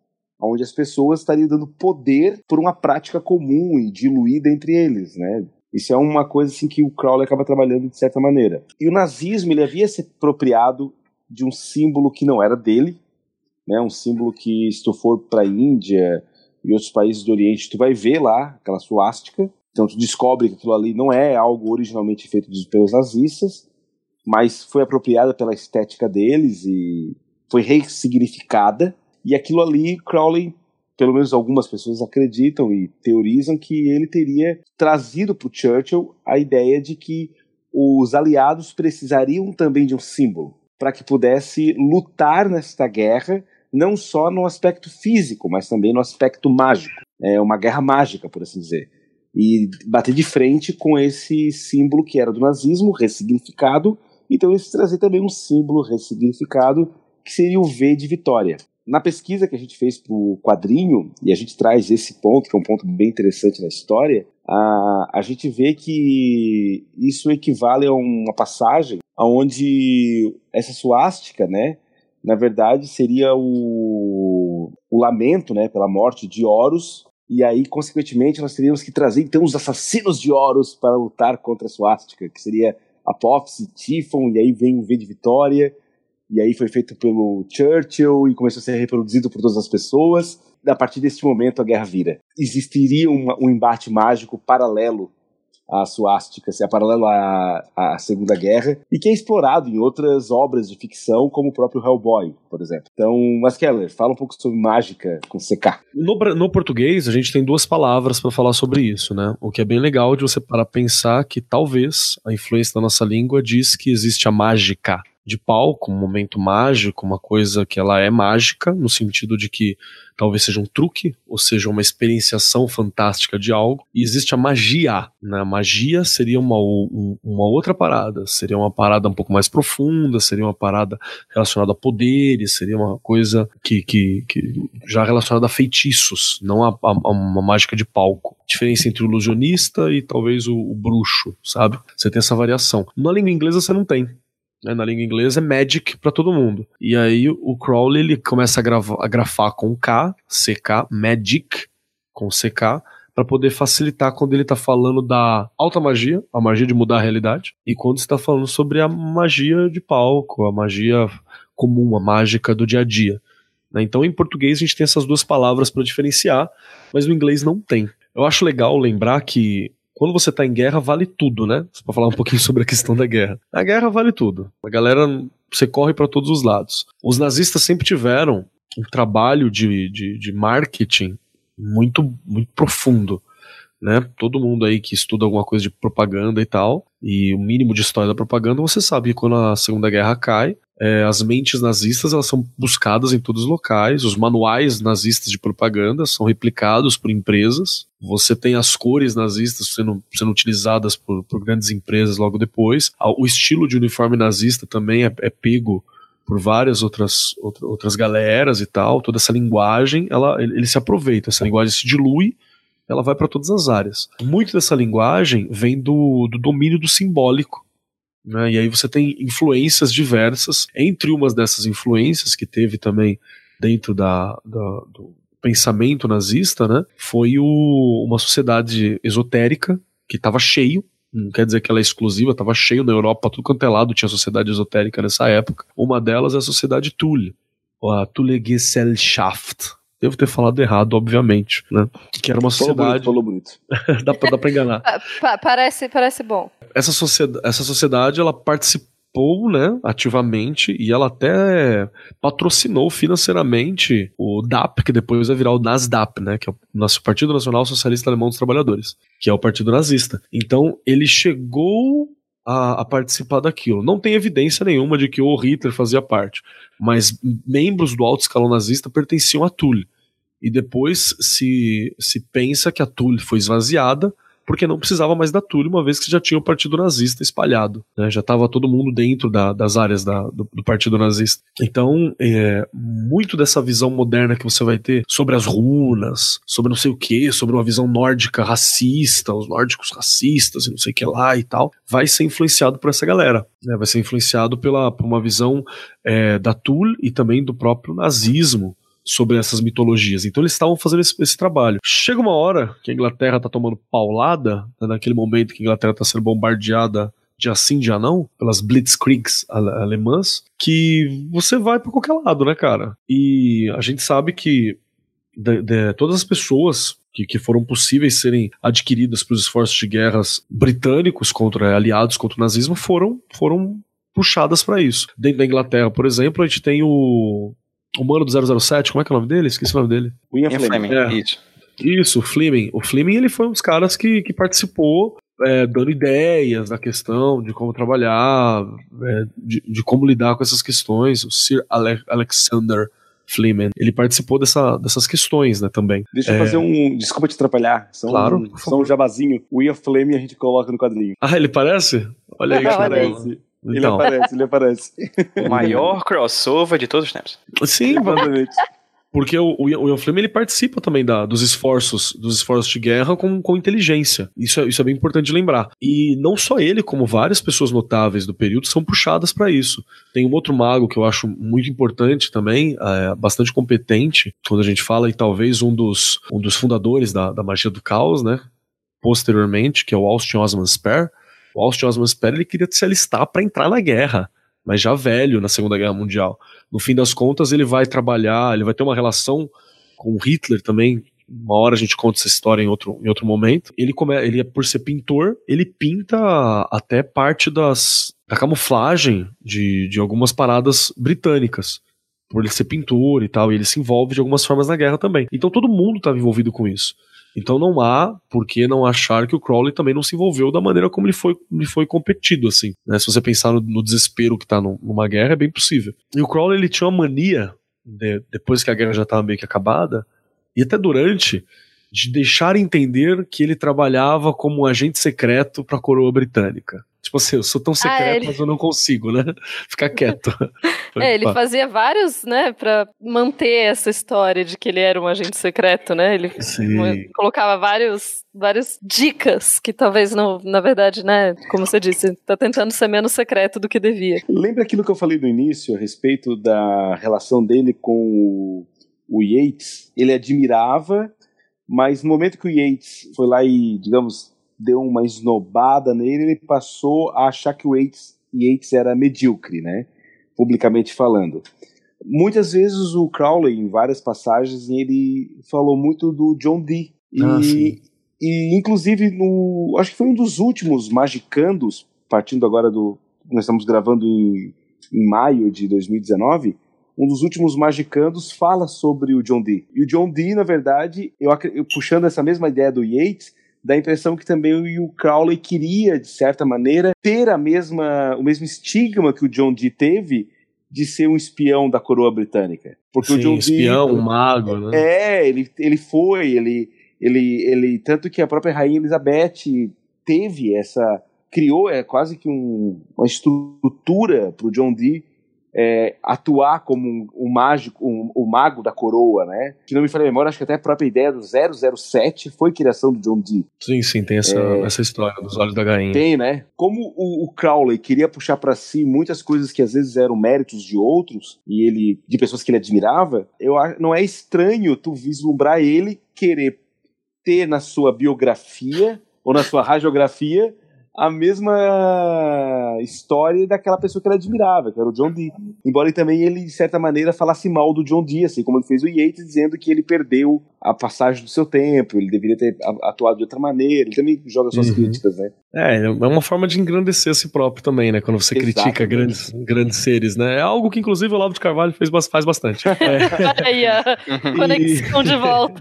onde as pessoas estariam dando poder por uma prática comum e diluída entre eles, né? Isso é uma coisa assim que o Crowley acaba trabalhando de certa maneira. E o nazismo ele havia se apropriado de um símbolo que não era dele, né? Um símbolo que se tu for para a Índia e outros países do Oriente, tu vai ver lá aquela suástica. Então tu descobre que aquilo ali não é algo originalmente feito pelos nazistas, mas foi apropriada pela estética deles e foi ressignificada. E aquilo ali, Crowley, pelo menos algumas pessoas acreditam e teorizam que ele teria trazido para Churchill a ideia de que os aliados precisariam também de um símbolo para que pudesse lutar nesta guerra, não só no aspecto físico, mas também no aspecto mágico. É uma guerra mágica, por assim dizer. E bater de frente com esse símbolo que era do nazismo, ressignificado, então eles trazer também um símbolo ressignificado que seria o V de vitória. Na pesquisa que a gente fez para o quadrinho, e a gente traz esse ponto, que é um ponto bem interessante na história, a, a gente vê que isso equivale a uma passagem onde essa suástica, né, na verdade seria o, o lamento né, pela morte de Horus, e aí, consequentemente, nós teríamos que trazer então os assassinos de Horus para lutar contra a suástica, que seria Apófise, Tifon, e aí vem o V de Vitória, e aí foi feito pelo Churchill e começou a ser reproduzido por todas as pessoas. A partir desse momento a guerra vira. Existiria um, um embate mágico paralelo à suástica, assim, paralelo à, à Segunda Guerra, e que é explorado em outras obras de ficção, como o próprio Hellboy, por exemplo. Então, mas Keller, fala um pouco sobre mágica com CK. No, no português, a gente tem duas palavras para falar sobre isso, né? O que é bem legal de você parar pensar que talvez a influência da nossa língua diz que existe a mágica de palco, um momento mágico, uma coisa que ela é mágica, no sentido de que talvez seja um truque, ou seja, uma experienciação fantástica de algo, e existe a magia. Né? A magia seria uma, uma outra parada, seria uma parada um pouco mais profunda, seria uma parada relacionada a poderes, seria uma coisa que, que, que já relacionada a feitiços, não a, a, a uma mágica de palco. Diferença entre o ilusionista e talvez o, o bruxo, sabe? Você tem essa variação. Na língua inglesa você não tem né, na língua inglesa é Magic para todo mundo. E aí o Crowley ele começa a, a grafar com K, CK, Magic, com CK, para poder facilitar quando ele está falando da alta magia, a magia de mudar a realidade, e quando está falando sobre a magia de palco, a magia comum, a mágica do dia a dia. Né? Então, em português, a gente tem essas duas palavras para diferenciar, mas no inglês não tem. Eu acho legal lembrar que quando você tá em guerra, vale tudo, né? Pra falar um pouquinho sobre a questão da guerra. A guerra vale tudo. A galera, você corre para todos os lados. Os nazistas sempre tiveram um trabalho de, de, de marketing muito, muito profundo. Né? Todo mundo aí que estuda alguma coisa de propaganda e tal, e o mínimo de história da propaganda, você sabe que quando a Segunda Guerra cai, é, as mentes nazistas elas são buscadas em todos os locais, os manuais nazistas de propaganda são replicados por empresas, você tem as cores nazistas sendo, sendo utilizadas por, por grandes empresas logo depois, o estilo de uniforme nazista também é, é pego por várias outras, outra, outras galeras e tal, toda essa linguagem, ela, ele, ele se aproveita, essa linguagem se dilui, ela vai para todas as áreas. Muito dessa linguagem vem do, do domínio do simbólico, né? E aí você tem influências diversas. Entre umas dessas influências que teve também dentro da, da do pensamento nazista, né? Foi o, uma sociedade esotérica que estava cheio. Não quer dizer que ela é exclusiva, estava cheio na Europa, tudo quanto é lado tinha sociedade esotérica nessa época. Uma delas é a sociedade Thule, a Thule Gesellschaft, Devo ter falado errado, obviamente, né? Que era uma sociedade. Falou bonito. Falou bonito. dá, pra, dá pra enganar. Pa parece, parece bom. Essa sociedade, essa sociedade, ela participou, né, ativamente, e ela até patrocinou financeiramente o DAP, que depois vai virar o NASDAP, né, que é o nosso Partido Nacional Socialista Alemão dos Trabalhadores, que é o partido nazista. Então, ele chegou a, a, participar daquilo. Não tem evidência nenhuma de que o Hitler fazia parte, mas membros do alto escalão nazista pertenciam a Thule. E depois se, se pensa que a Thule foi esvaziada porque não precisava mais da Thule, uma vez que já tinha o partido nazista espalhado, né? já estava todo mundo dentro da, das áreas da, do, do, partido nazista. Então, é, muito dessa visão moderna que você vai ter sobre as runas, sobre não sei o que, sobre uma visão nórdica racista, os nórdicos racistas e não sei o que lá e tal, vai ser influenciado por essa galera, né? vai ser influenciado pela, por uma visão é, da Thule e também do próprio nazismo sobre essas mitologias. Então eles estavam fazendo esse, esse, trabalho. Chega uma hora que a Inglaterra tá tomando paulada, né, naquele momento que a Inglaterra tá sendo bombardeada de assim já não, pelas Blitzkriegs alemãs, que você vai para qualquer lado, né, cara? E a gente sabe que de, de, todas as pessoas que, que, foram possíveis serem adquiridas pelos esforços de guerras britânicos contra aliados contra o nazismo foram, foram puxadas para isso. Dentro da Inglaterra, por exemplo, a gente tem o o mano do 007, como é que é o nome dele? Esqueci o nome dele. William Fleming. É. Isso. Isso, o Fleming. O Fleming ele foi um dos caras que, que participou é, dando ideias da questão de como trabalhar, é, de, de, como lidar com essas questões. O Sir Ale Alexander Fleming, ele participou dessa, dessas questões, né, também. Deixa eu é... fazer um. Desculpa te atrapalhar. São claro. Um, são um jabazinho. O Ian Fleming a gente coloca no quadrinho. Ah, ele parece? Olha aí, cara. Parece. Ele então. aparece, ele aparece. O maior crossover de todos os tempos. Sim, exatamente. Porque o, o Ian Fleming ele participa também da, dos esforços dos esforços de guerra com, com inteligência. Isso é, isso é bem importante de lembrar. E não só ele, como várias pessoas notáveis do período são puxadas para isso. Tem um outro mago que eu acho muito importante também, é, bastante competente, quando a gente fala, e talvez um dos, um dos fundadores da, da magia do caos, né? Posteriormente, que é o Austin Osman Spare o Austin Osman Spare ele queria se alistar para entrar na guerra, mas já velho na Segunda Guerra Mundial. No fim das contas, ele vai trabalhar, ele vai ter uma relação com Hitler também. Uma hora a gente conta essa história em outro, em outro momento. Ele, come, ele, por ser pintor, ele pinta até parte das, da camuflagem de, de algumas paradas britânicas por ele ser pintor e tal, e ele se envolve de algumas formas na guerra também. Então todo mundo estava envolvido com isso. Então não há por que não achar que o Crowley também não se envolveu da maneira como ele foi, ele foi competido, assim. Né? Se você pensar no, no desespero que está numa guerra, é bem possível. E o Crowley ele tinha uma mania, de, depois que a guerra já estava meio que acabada, e até durante, de deixar entender que ele trabalhava como um agente secreto para a coroa britânica. Tipo assim, eu sou tão ah, secreto, ah, ele... mas eu não consigo, né? Ficar quieto. é, ele fazia vários, né, pra manter essa história de que ele era um agente secreto, né? Ele Sim. colocava vários, várias dicas que talvez não, na verdade, né, como você disse, tá tentando ser menos secreto do que devia. Lembra aquilo que eu falei no início a respeito da relação dele com o, o Yates? Ele admirava, mas no momento que o Yates foi lá e, digamos, deu uma esnobada nele, ele passou a achar que o Yates, Yates era medíocre, né? Publicamente falando. Muitas vezes o Crowley, em várias passagens, ele falou muito do John Dee. E, ah, e inclusive, no, acho que foi um dos últimos Magicandos, partindo agora do. Nós estamos gravando em, em maio de 2019 um dos últimos Magicandos fala sobre o John Dee. E o John Dee, na verdade, eu, eu, puxando essa mesma ideia do Yates, dá a impressão que também o Crowley queria, de certa maneira, ter a mesma, o mesmo estigma que o John Dee teve de ser um espião da coroa britânica. Porque Sim, o John espião, Dee, um mago, né? É, ele, ele foi, ele, ele, ele, tanto que a própria rainha Elizabeth teve essa, criou é quase que um, uma estrutura para o John Dee é, atuar como um, um mágico, um, um, mago da coroa, né? Que não me falei a memória, acho que até a própria ideia do 007 foi criação do John Dee. Sim, sim, tem essa, é, essa história dos olhos da gainha. Tem, né? Como o, o Crowley queria puxar para si muitas coisas que às vezes eram méritos de outros e ele de pessoas que ele admirava, eu não é estranho tu vislumbrar ele querer ter na sua biografia ou na sua radiografia a mesma história daquela pessoa que ele admirava, que era o John Dee. Embora também ele, de certa maneira, falasse mal do John Dee, assim como ele fez o Yates, dizendo que ele perdeu a passagem do seu tempo, ele deveria ter atuado de outra maneira, ele também joga suas uhum. críticas, né? É, é uma forma de engrandecer a si próprio também, né? Quando você Exatamente. critica grandes, grandes seres, né? É algo que, inclusive, o Olavo de Carvalho fez, faz bastante. É. Aí, a conexão de volta.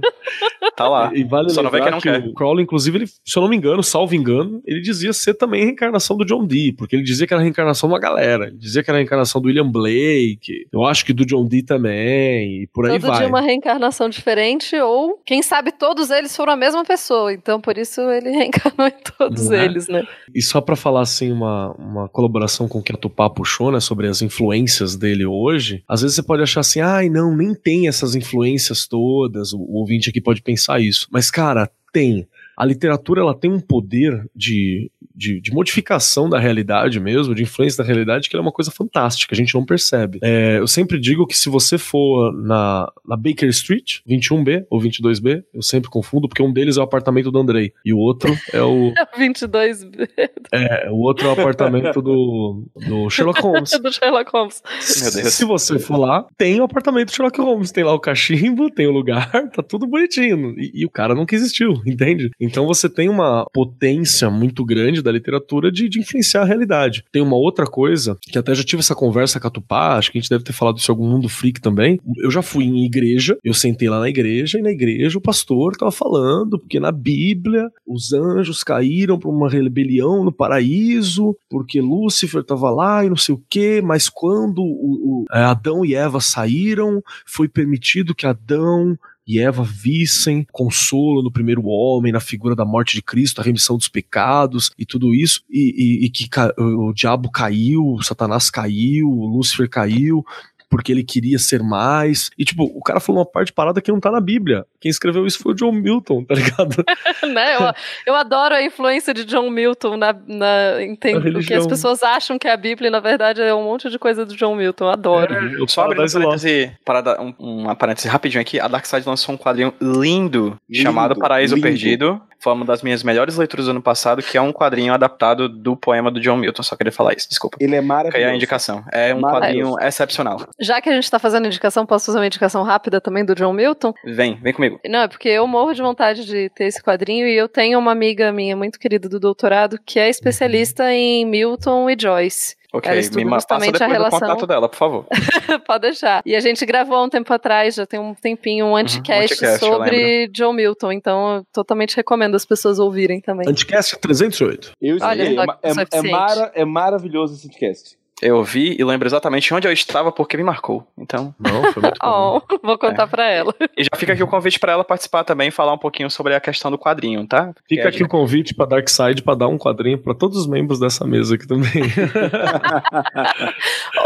Tá lá. E, vale Só não vai que não que quer. O Crowley, inclusive, ele, se eu não me engano, salvo engano, ele dizia ser também a reencarnação do John Dee, porque ele dizia que era a reencarnação de uma galera. Ele dizia que era a reencarnação do William Blake, eu acho que do John Dee também, e por aí Todo vai. dia uma reencarnação diferente, ou Ou, quem sabe, todos eles foram a mesma pessoa. Então, por isso, ele reencarnou em todos Não é? eles, né? E só pra falar assim, uma, uma colaboração com o que a Tupá puxou, né, sobre as influências dele hoje, às vezes você pode achar assim, ai, não, nem tem essas influências todas, o, o ouvinte aqui pode pensar isso. Mas, cara, tem. A literatura ela tem um poder de, de, de modificação da realidade mesmo, de influência da realidade, que ela é uma coisa fantástica, a gente não percebe. É, eu sempre digo que se você for na, na Baker Street, 21B ou 22B, eu sempre confundo, porque um deles é o apartamento do Andrei, e o outro é o, 22 é, o outro é o apartamento do, do Sherlock Holmes. do Sherlock Holmes. Deus. Se você for lá, tem o apartamento do Sherlock Holmes. Tem lá o cachimbo, tem o lugar, tá tudo bonitinho. E, e o cara nunca existiu, entende? Então você tem uma potência muito grande da literatura de, de influenciar a realidade. Tem uma outra coisa, que até já tive essa conversa com a Tupá, acho que a gente deve ter falado isso em algum mundo freak também. Eu já fui em igreja, eu sentei lá na igreja, e na igreja o pastor tava falando, porque na Bíblia os anjos caíram pra uma rebelião no paraíso, porque Lúcifer tava lá e não sei o quê, mas quando o, o- é, Adão e Eva saíram, foi permitido que Adão e Eva vissem consolo no primeiro homem, na figura da morte de Cristo, a remissão dos pecados e tudo isso, e, e- e que o diabo caiu, Satanás caiu, Lúcifer caiu, porque ele queria ser mais. E, tipo, o cara falou uma parte parada que não tá na Bíblia. Quem escreveu isso foi o John Milton, tá ligado? né? Eu, eu adoro a influência de John Milton na, na, em tem- Na o que as pessoas acham que é a Bíblia, e na verdade é um monte de coisa do John Milton. Eu adoro. É, o Só abrindo um parêntese, parada- um- uma parêntese rapidinho aqui, a Dark Side lançou um quadrinho lindo, Lindo, chamado Paraíso lindo. Perdido. Foi uma das minhas melhores leituras do ano passado, que é um quadrinho adaptado do poema do John Milton. Só queria falar isso, desculpa. Ele é maravilhoso. a indicação. É um quadrinho excepcional. Já que a gente tá fazendo indicação, posso fazer uma indicação rápida também do John Milton? Vem, vem comigo. Não, é porque eu morro de vontade de ter esse quadrinho e eu tenho uma amiga minha muito querida do doutorado que é especialista em Milton e Joyce. Ok, Ela estuda me passa justamente depois a relação- do contato dela, por favor. Pode deixar. E a gente gravou há um tempo atrás, já tem um tempinho, um anticast, anticast, eu sobre John Milton. Então eu totalmente recomendo as pessoas ouvirem também. Anticast 308. Eu Olha é, é, suficiente. é mara- é maravilhoso esse podcast. Eu vi e lembro exatamente onde eu estava porque me marcou. Então, Não, foi muito bom. Oh, vou contar É. pra ela. e já fica aqui o convite para ela participar também e falar um pouquinho sobre a questão do quadrinho, tá? Fica aqui o convite pra Darkseid pra dar um quadrinho pra todos os membros dessa mesa aqui também.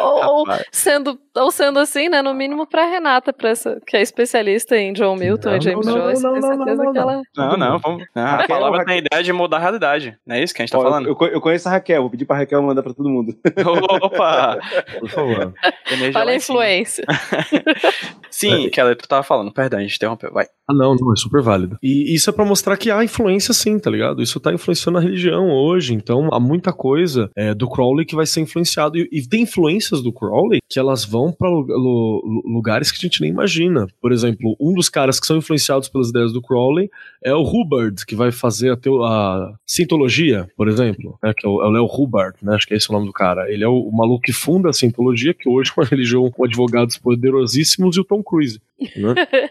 Ou, ou sendo, ou sendo assim, né? No mínimo pra Renata, pra essa, que é especialista em John Milton Não, e James não, Joyce. não, não, certeza não, que não. ela. Não, não, vamos. Não, a palavra tem a ideia de mudar a realidade. Não é isso que a gente tá Ó, falando? eu, eu- conheço a Raquel, vou pedir pra Raquel mandar pra todo mundo. Opa! Por favor. Energia Olha a influência. Sim, Keller, tu tava falando, perdão, a gente interrompeu, vai. Ah, não, não, é super válido. E isso é pra mostrar que há influência sim, tá ligado? Isso tá influenciando a religião hoje. Então há muita coisa é, do Crowley que vai ser influenciado. E, e tem influências do Crowley que elas vão lu- lugares que a gente nem imagina. Por exemplo, um dos caras que são influenciados pelas ideias do Crowley é o Hubbard, que vai fazer a, teo- a Scientologia, por exemplo, né, que é o, é o Hubbard, né, acho que é esse o nome do cara. Ele é o, o maluco que funda a Scientologia, que hoje é uma religião com advogados poderosíssimos e o Tom Cruise. Né?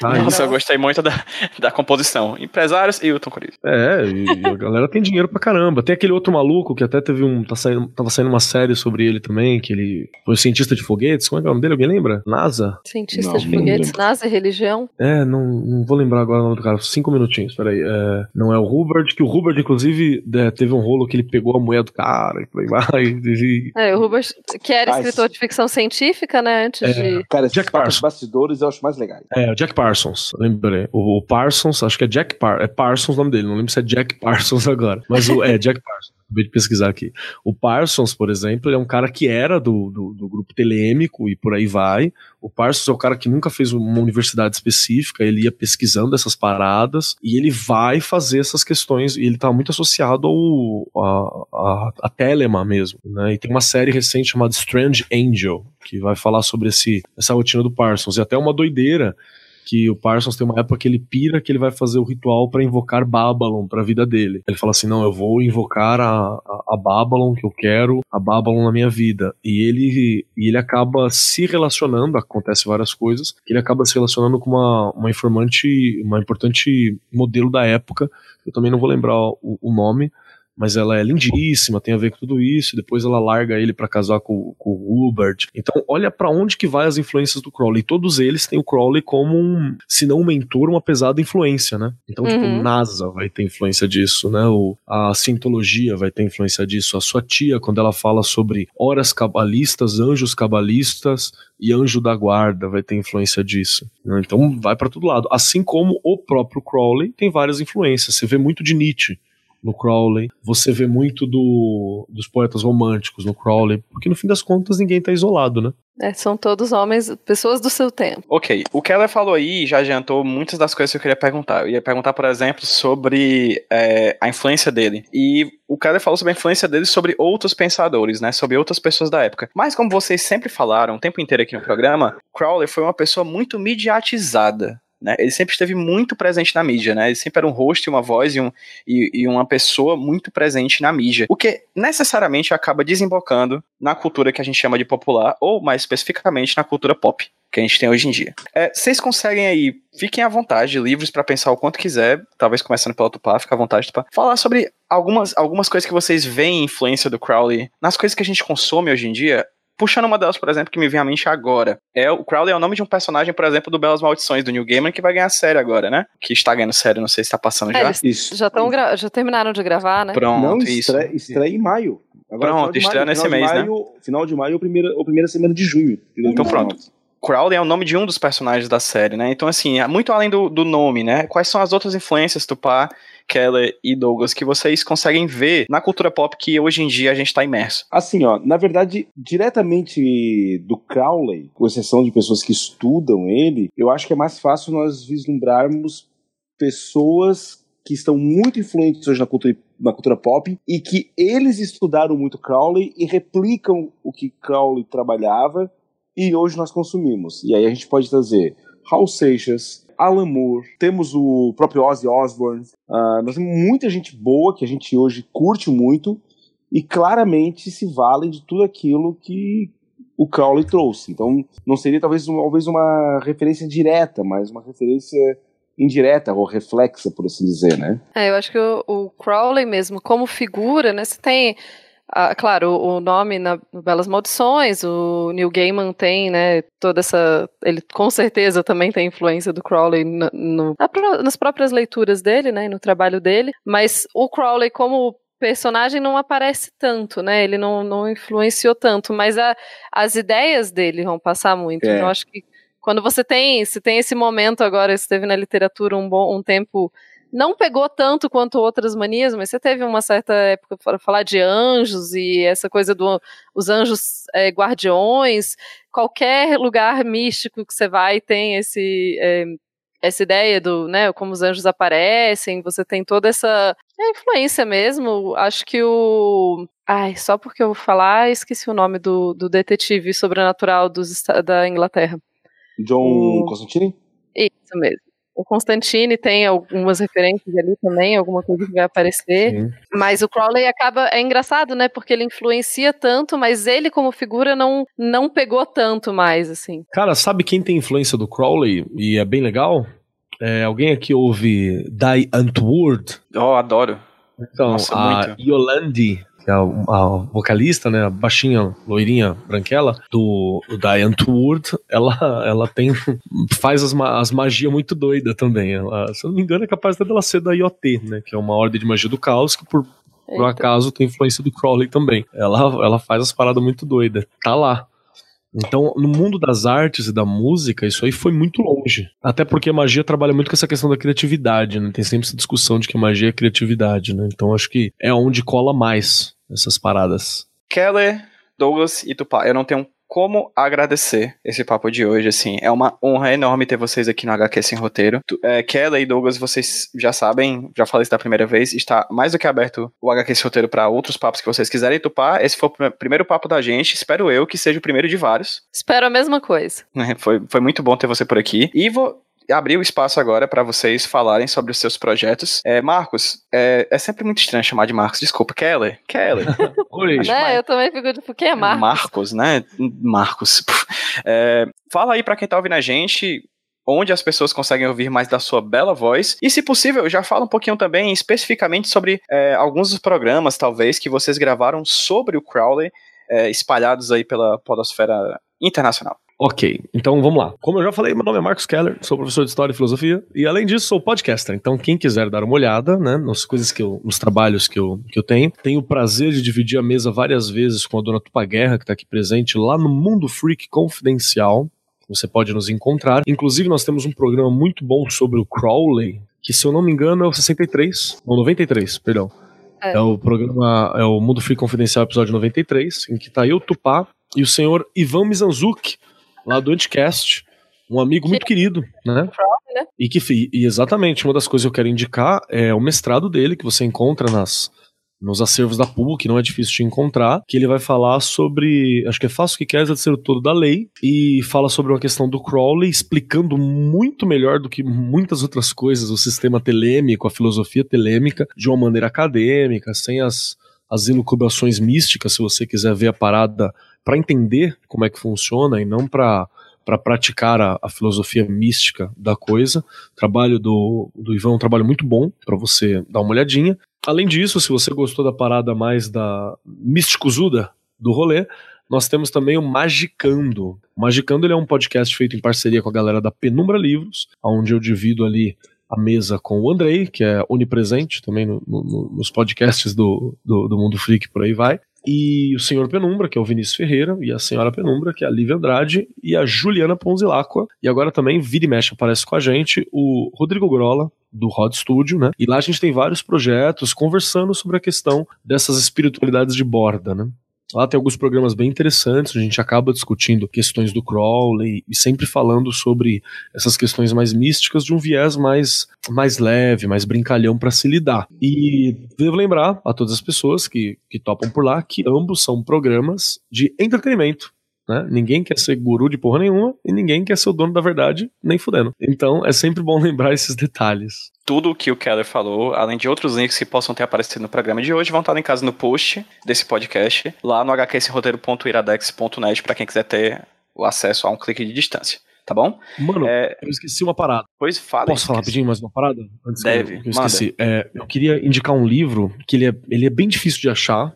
Tá. Nossa, eu gostei muito da, da composição. Empresários e o Tom Cruise. É, e a galera tem dinheiro pra caramba. Tem aquele outro maluco que até teve um. Tá saindo, tava saindo uma série sobre ele também, que ele foi cientista de foguetes. Como é que é o nome dele? Alguém lembra? NASA? Cientista Não, de foguetes, lembro. NASA e religião. É, não, não vou lembrar agora o nome do cara. Cinco minutinhos, peraí. É, não é o Hubbard, que o Hubbard, inclusive, é, teve um rolo que ele pegou a mulher do cara e vai. E, É, o Rubens, que era Ah, escritor esse- de ficção científica, né? Antes É. de. Cara, esses Jack papos Parsons. bastidores eu acho mais legais. é, o Jack Parsons, lembrei. O, o Parsons, acho que é Jack Par é Parsons o nome dele, não lembro se é Jack Parsons agora. Mas o, é Jack Parsons, acabei de pesquisar aqui. O Parsons, por exemplo, é um cara que era do, do, do grupo telêmico e por aí vai. O Parsons é o cara que nunca fez uma universidade específica, ele ia pesquisando essas paradas e ele vai fazer essas questões, e ele tá muito associado ao, a, a, a Telema mesmo, né? E tem uma série recente chamada Strange Angel, que vai falar sobre esse, essa rotina do Parsons, e até uma doideira que o Parsons tem uma época que ele pira que ele vai fazer o ritual pra invocar Babylon pra vida dele. Ele fala assim: não, eu vou invocar a, a, a Babylon que eu quero, a Babylon na minha vida. E ele, e ele acaba se relacionando, acontece várias coisas, ele acaba se relacionando com uma, uma informante, uma importante modelo da época, eu também não vou lembrar o, o nome, mas ela é lindíssima, tem a ver com tudo isso, depois ela larga ele para casar com, com o Hubert. Então, olha para onde que vai as influências do Crowley. Todos eles têm o Crowley como um, se não um mentor, uma pesada influência, né? Então, tipo, Uhum. NASA vai ter influência disso, né? O, a Sintologia vai ter influência disso. A sua tia, quando ela fala sobre horas cabalistas, anjos cabalistas e anjo da guarda, vai ter influência disso. né? Então, vai para todo lado. Assim como o próprio Crowley tem várias influências. Você vê muito de Nietzsche no Crowley, você vê muito do, dos poetas românticos no Crowley, porque no fim das contas ninguém tá isolado, né? É, são todos homens, pessoas do seu tempo. Ok, o Keller falou aí já adiantou muitas das coisas que eu queria perguntar. Eu ia perguntar, por exemplo, sobre é, a influência dele. E o Keller falou sobre a influência dele sobre outros pensadores, né? Sobre outras pessoas da época. Mas como vocês sempre falaram o tempo inteiro aqui no programa, Crowley foi uma pessoa muito mediatizada. Né? Ele sempre esteve muito presente na mídia, né? Ele sempre era um rosto uma voz e, um, e, e uma pessoa muito presente na mídia. O que necessariamente acaba desembocando na cultura que a gente chama de popular, ou mais especificamente na cultura pop que a gente tem hoje em dia. É, vocês conseguem aí, fiquem à vontade, livres para pensar o quanto quiser, talvez começando pelo Tupá, fica à vontade, Tupá, falar sobre algumas, algumas coisas que vocês veem influência do Crowley nas coisas que a gente consome hoje em dia. Puxando uma delas, por exemplo, que me vem à mente agora. É o Crowley é o nome de um personagem, por exemplo, do Belas Maldições, do New Gamer, que vai ganhar série agora, né? Que está ganhando série, não sei se tá passando É, já. Isso. já, tão gra- já terminaram de gravar, né? Pronto, Não, isso. estreia, estreia em maio. Agora, Pronto, estreia nesse final de mês, né? maio, Final de maio ou primeira, ou primeira semana de junho. Então pronto. Crowley é o nome de um dos personagens da série, né? Então, assim, é muito além do, do nome, né? Quais são as outras influências, Tupá, Keller e Douglas, que vocês conseguem ver na cultura pop que hoje em dia a gente tá imerso? Assim, ó, na verdade, diretamente do Crowley, com exceção de pessoas que estudam ele, eu acho que é mais fácil nós vislumbrarmos pessoas que estão muito influentes hoje na cultura, na cultura pop e que eles estudaram muito Crowley e replicam o que Crowley trabalhava e hoje nós consumimos. E aí a gente pode trazer Hal Seixas, Alan Moore, temos o próprio Ozzy Osbourne, ah, nós temos muita gente boa que a gente hoje curte muito e claramente se valem de tudo aquilo que o Crowley trouxe. Então, não seria talvez, uma- talvez uma referência direta, mas uma referência indireta ou reflexa, por assim dizer, né? É, eu acho que o, o Crowley mesmo, como figura, né? Você tem, ah, claro, o, nome na no Belas Maldições, o Neil Gaiman tem, né? Toda essa. Ele com certeza também tem influência do Crowley no- pró- nas próprias leituras dele, né? No trabalho dele. Mas o Crowley, como personagem, não aparece tanto, né? Ele não, não influenciou tanto, mas a- as ideias dele vão passar muito. É. Então, eu acho que quando você tem, se tem esse momento agora, esteve na literatura um bom um tempo não pegou tanto quanto outras manias, mas você teve uma certa época para falar de anjos e essa coisa do os anjos é, guardiões. Qualquer lugar místico que você vai tem esse é, essa ideia do, né, como os anjos aparecem. Você tem toda essa é, influência mesmo. Acho que o Ai, só porque eu vou falar, esqueci o nome do, do detetive sobrenatural dos, da Inglaterra. John O- Constantine? Isso mesmo. O Constantine tem algumas referências ali também, alguma coisa que vai aparecer. Sim. Mas o Crowley acaba. É engraçado, né? Porque ele influencia tanto, mas ele, como figura, não, não pegou tanto mais, assim. Cara, sabe quem tem influência do Crowley e é bem legal? É, alguém aqui ouve Die Antwoord? Oh, adoro. Então, Nossa, a muito. Yolande, que é a, a vocalista, né, a baixinha, loirinha, branquela, do, do Antwoord, ela, ela tem, faz as, as magias muito doidas também. Ela, se eu não me engano, é capaz dela ser da IoT, né, que é uma ordem de magia do caos que por, por acaso tem influência do Crowley também. Ela, ela faz as paradas muito doidas. Tá lá. Então, no mundo das artes e da música, isso aí foi muito longe. Até porque a magia trabalha muito com essa questão da criatividade, né? Tem sempre essa discussão de que magia é criatividade, né? Então, acho que é onde cola mais essas paradas. Keller, Douglas e Tupá, eu não tenho como agradecer esse papo de hoje, assim, é uma honra enorme ter vocês aqui no HQ Sem Roteiro. Tu- É, Keller e Douglas, vocês já sabem, já falei isso da primeira vez, está mais do que aberto o HQ Sem Roteiro para outros papos que vocês quiserem Tupá. Esse foi o pr- primeiro papo da gente, espero eu que seja o primeiro de vários. Espero a mesma coisa. né? Foi, foi muito bom ter você por aqui. E vou abrir o espaço agora para vocês falarem sobre os seus projetos. É, Marcos, é, é sempre muito estranho chamar de Marcos, desculpa, Keller, Keller. Oi, né? Eu também fico tipo, quem é Marcos? Marcos, né? Marcos. É, fala aí pra quem tá ouvindo a gente onde as pessoas conseguem ouvir mais da sua bela voz. E, se possível, já fala um pouquinho também especificamente sobre é, alguns dos programas, talvez, que vocês gravaram sobre o Crowley, é, espalhados aí pela podosfera internacional. Ok, então vamos lá. Como eu já falei, meu nome é Marcos Keller, sou professor de História e Filosofia e além disso sou podcaster. Então quem quiser dar uma olhada, né, nas coisas que eu, nos trabalhos que eu, que eu tenho, tenho o prazer de dividir a mesa várias vezes com a dona Tupa Guerra, que está aqui presente lá no Mundo Freak Confidencial. Você pode nos encontrar. Inclusive nós temos um programa muito bom sobre o Crowley, que se eu não me engano é o 63, ou 93, perdão. É. é o programa, é o Mundo Freak Confidencial, episódio 93, em que tá eu, Tupá, e o senhor Ivan Mizanzuki, lá do Anticast, um amigo muito querido, né? né? E que e exatamente uma das coisas que eu quero indicar é o mestrado dele que você encontra nas nos acervos da PUC, não é difícil de encontrar, que ele vai falar sobre, acho que é fácil que quer ser todo da lei, e fala sobre uma questão do Crowley, explicando muito melhor do que muitas outras coisas o sistema telêmico, a filosofia telêmica, de uma maneira acadêmica, sem as, as ilucubrações místicas, se você quiser ver a parada para entender como é que funciona e não para para praticar a, a, filosofia mística da coisa. O trabalho do, do Ivan é um trabalho muito bom para você dar uma olhadinha. Além disso, se você gostou da parada mais da místicozuda do rolê, nós temos também o Magicando. O Magicando ele é um podcast feito em parceria com a galera da Penumbra Livros, onde eu divido ali a mesa com o Andrei, que é onipresente também no, no, nos podcasts do, do, do Mundo Freak, por aí vai e o senhor Penumbra, que é o Vinícius Ferreira, e a senhora Penumbra, que é a Lívia Andrade, e a Juliana Ponzilacqua. E agora também, vira e mexe, aparece com a gente o Rodrigo Grola, do Rod Studio, né? E lá a gente tem vários projetos conversando sobre a questão dessas espiritualidades de borda, né? Lá tem alguns programas bem interessantes, a gente acaba discutindo questões do Crowley e sempre falando sobre essas questões mais místicas de um viés mais, mais leve, mais brincalhão para se lidar. E devo lembrar a todas as pessoas que, que topam por lá que ambos são programas de entretenimento. Né? Ninguém quer ser guru de porra nenhuma e ninguém quer ser o dono da verdade, nem fudendo. Então é sempre bom lembrar esses detalhes. Tudo o que o Keller falou, além de outros links que possam ter aparecido no programa de hoje, vão estar em casa no post desse podcast, lá no hqsroteiro.iradex.net, para quem quiser ter o acesso a um clique de distância tá bom? Mano, é... eu esqueci uma parada. Pois fala. Posso falar rapidinho mais uma parada? Antes Deve. Que eu, que eu esqueci. É, eu queria indicar um livro que ele é, ele é bem difícil de achar,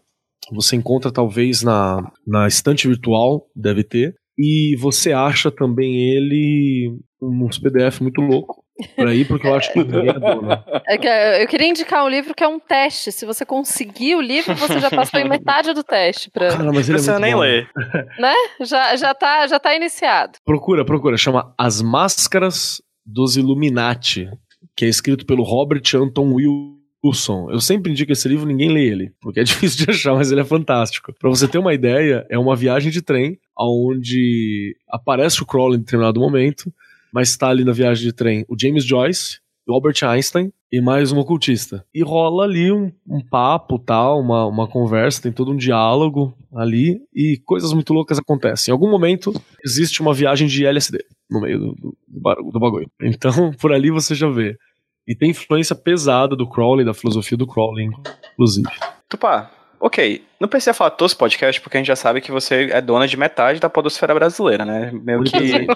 você encontra talvez na, na estante virtual, deve ter. E você acha também ele uns PDF muito louco por aí, porque eu acho que ninguém é dona. É que eh, eu queria indicar um livro que é um teste. Se você conseguir o livro, você já passou em metade do teste. Pra... Cara, mas ele é nem ler. Né? Já, já, tá, já tá iniciado. Procura, procura. Chama As Máscaras dos Illuminati, que é escrito pelo Robert Anton Will Wilson. Eu sempre indico esse livro, ninguém lê ele, porque é difícil de achar, mas ele é fantástico. Para você ter uma ideia, é uma viagem de trem onde aparece o Crowley em determinado momento, mas está ali na viagem de trem o James Joyce, o Albert Einstein e mais um ocultista. E rola ali um, um papo, tal, uma, uma conversa, tem todo um diálogo ali e coisas muito loucas acontecem. Em algum momento existe uma viagem de LSD no meio do, do, do bagulho. Então, por ali você já vê e tem influência pesada do Crowley, da filosofia do Crowley, inclusive. Tupá, ok. Não precisa falar todos os podcasts, porque a gente já sabe que você é dona de metade da podosfera brasileira, né? Meio que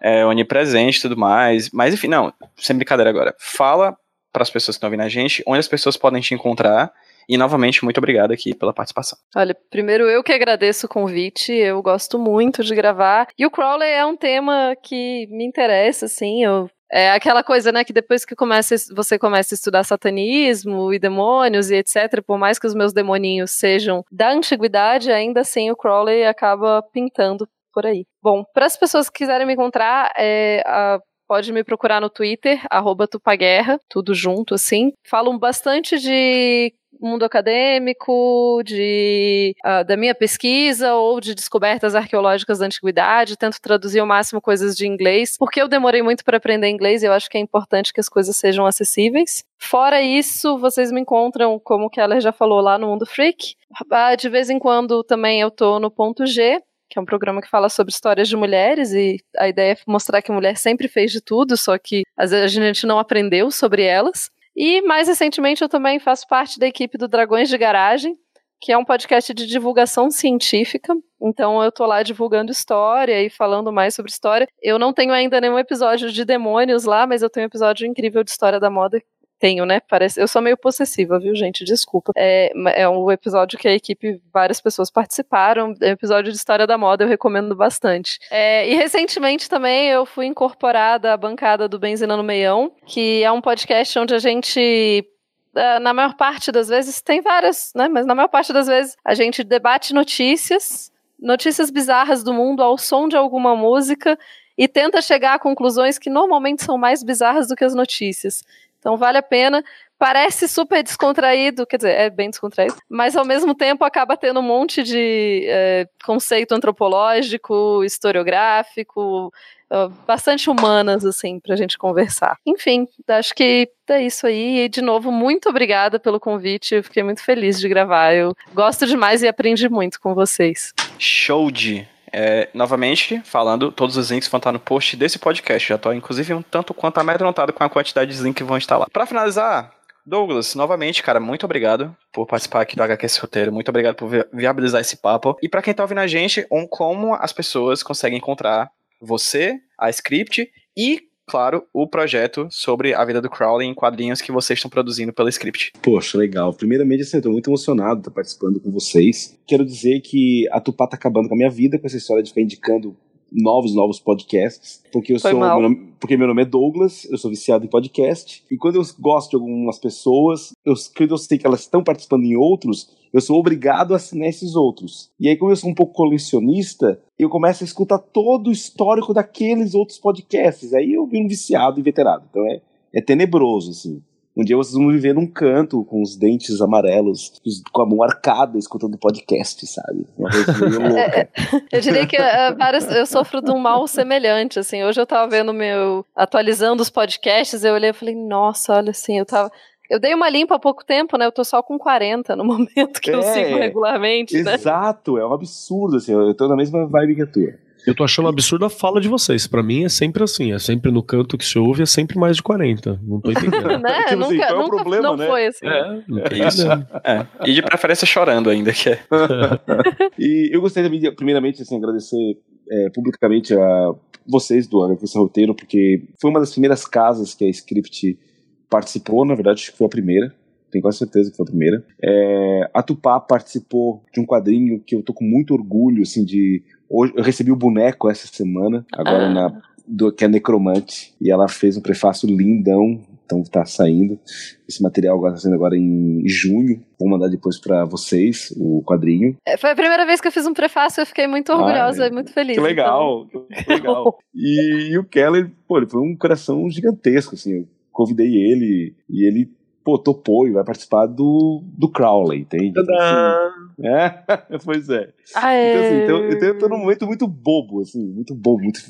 é onipresente e tudo mais. Mas enfim, não, sem brincadeira agora. Fala para as pessoas que estão ouvindo a gente, onde as pessoas podem te encontrar. E novamente, muito obrigado aqui pela participação. Olha, primeiro eu que agradeço o convite, eu gosto muito de gravar. E o Crowley é um tema que me interessa, assim, eu é aquela coisa, né, que depois que começa, você começa a estudar satanismo e demônios e etc., por mais que os meus demoninhos sejam da antiguidade, ainda assim o Crowley acaba pintando por aí. Bom, para as pessoas que quiserem me encontrar, é, a, pode me procurar no Twitter, arroba Tupaguerra, tudo junto, assim. Falam bastante de mundo acadêmico, de, uh, da minha pesquisa ou de descobertas arqueológicas da antiguidade, tento traduzir ao máximo coisas de inglês, porque eu demorei muito para aprender inglês e eu acho que é importante que as coisas sejam acessíveis. Fora isso, vocês me encontram, como o Keller já falou, lá no Mundo Freak. Uh, de vez em quando também eu tô no Ponto G, que é um programa que fala sobre histórias de mulheres e a ideia é mostrar que a mulher sempre fez de tudo, só que às vezes a gente não aprendeu sobre elas. E mais recentemente eu também faço parte da equipe do Dragões de Garagem, que é um podcast de divulgação científica. Então eu tô lá divulgando história e falando mais sobre história. Eu não tenho ainda nenhum episódio de demônios lá, mas eu tenho um episódio incrível de história da moda tenho, né? Parece, eu sou meio possessiva, viu, gente? Desculpa. É, é um episódio que a equipe, várias pessoas participaram. É um episódio de história da moda, eu recomendo bastante. É, e recentemente também eu fui incorporada à bancada do Benzina no Meião, que é um podcast onde a gente é, na maior parte das vezes, tem várias, né? Mas na maior parte das vezes a gente debate notícias, notícias bizarras do mundo ao som de alguma música e tenta chegar a conclusões que normalmente são mais bizarras do que as notícias. Então vale a pena. Parece super descontraído, quer dizer, é bem descontraído, mas ao mesmo tempo acaba tendo um monte de é, conceito antropológico, historiográfico, bastante humanas, assim, pra gente conversar. Enfim, acho que é isso aí. E, de novo, muito obrigada pelo convite. Eu fiquei muito feliz de gravar. Eu gosto demais e aprendi muito com vocês. Show de é, novamente, falando, todos os links vão estar no post desse podcast. Já estou, inclusive, um tanto quanto amedrontado com a quantidade de links que vão estar lá. Para finalizar, Douglas, novamente, cara, muito obrigado por participar aqui do HQS Roteiro. Muito obrigado por viabilizar esse papo. E para quem tá ouvindo a gente, um, como as pessoas conseguem encontrar você, a script e claro, o projeto sobre a vida do Crowley em quadrinhos que vocês estão produzindo pela Script. Poxa, legal. Primeiramente, assim, eu tô muito emocionado de estar participando com vocês. Quero dizer que a Tupá tá acabando com a minha vida com essa história de ficar indicando novos, novos podcasts, porque eu Foi sou, meu nome, porque meu nome é Douglas, eu sou viciado em podcast, e quando eu gosto de algumas pessoas, eu, quando eu sei que elas estão participando em outros, eu sou obrigado a assinar esses outros. E aí, como eu sou um pouco colecionista, eu começo a escutar todo o histórico daqueles outros podcasts, aí eu vi um viciado e veterado, então é, é tenebroso, assim. Um dia vocês vão viver num canto com os dentes amarelos, com a mão arcada, escutando podcast, sabe? Uma coisa meio louca. É, é, eu diria que uh, várias, eu sofro de um mal semelhante, assim. Hoje eu tava vendo meu. atualizando os podcasts, eu olhei e falei, nossa, olha assim, eu tava. Eu dei uma limpa há pouco tempo, né? Eu tô só com 40 no momento que é, eu sigo regularmente, exato, né? Exato, é um absurdo, assim. Eu tô na mesma vibe que a tua. Eu tô achando absurdo a fala de vocês. Para mim é sempre assim, é sempre no canto que se ouve, é sempre mais de 40. Não tô entendendo. né? tipo assim, nunca, é o nunca problema, não né? foi assim. É, é isso. É. E de preferência chorando ainda, que é. e eu gostaria de, primeiramente, assim, agradecer é, publicamente a vocês do Esse Roteiro, porque foi uma das primeiras casas que a Script participou, na verdade, acho que foi a primeira tenho quase certeza que foi a primeira. É, a Tupá participou de um quadrinho que eu tô com muito orgulho, assim, de Hoje, eu recebi o boneco essa semana, agora ah. na, do, que é Necromante, e ela fez um prefácio lindão, então tá saindo. Esse material agora tá saindo agora em junho. Vou mandar depois para vocês o quadrinho. É, foi a primeira vez que eu fiz um prefácio, eu fiquei muito orgulhosa e muito feliz. Que legal, então. que legal. e, e, o Keller, pô, ele foi um coração gigantesco, assim. Eu convidei ele e ele pô, topou e vai participar do, do Crowley, entende? Então, assim, é, pois é. Aê. Então, assim, então, então, eu tô num momento muito bobo, assim, muito bobo, muito.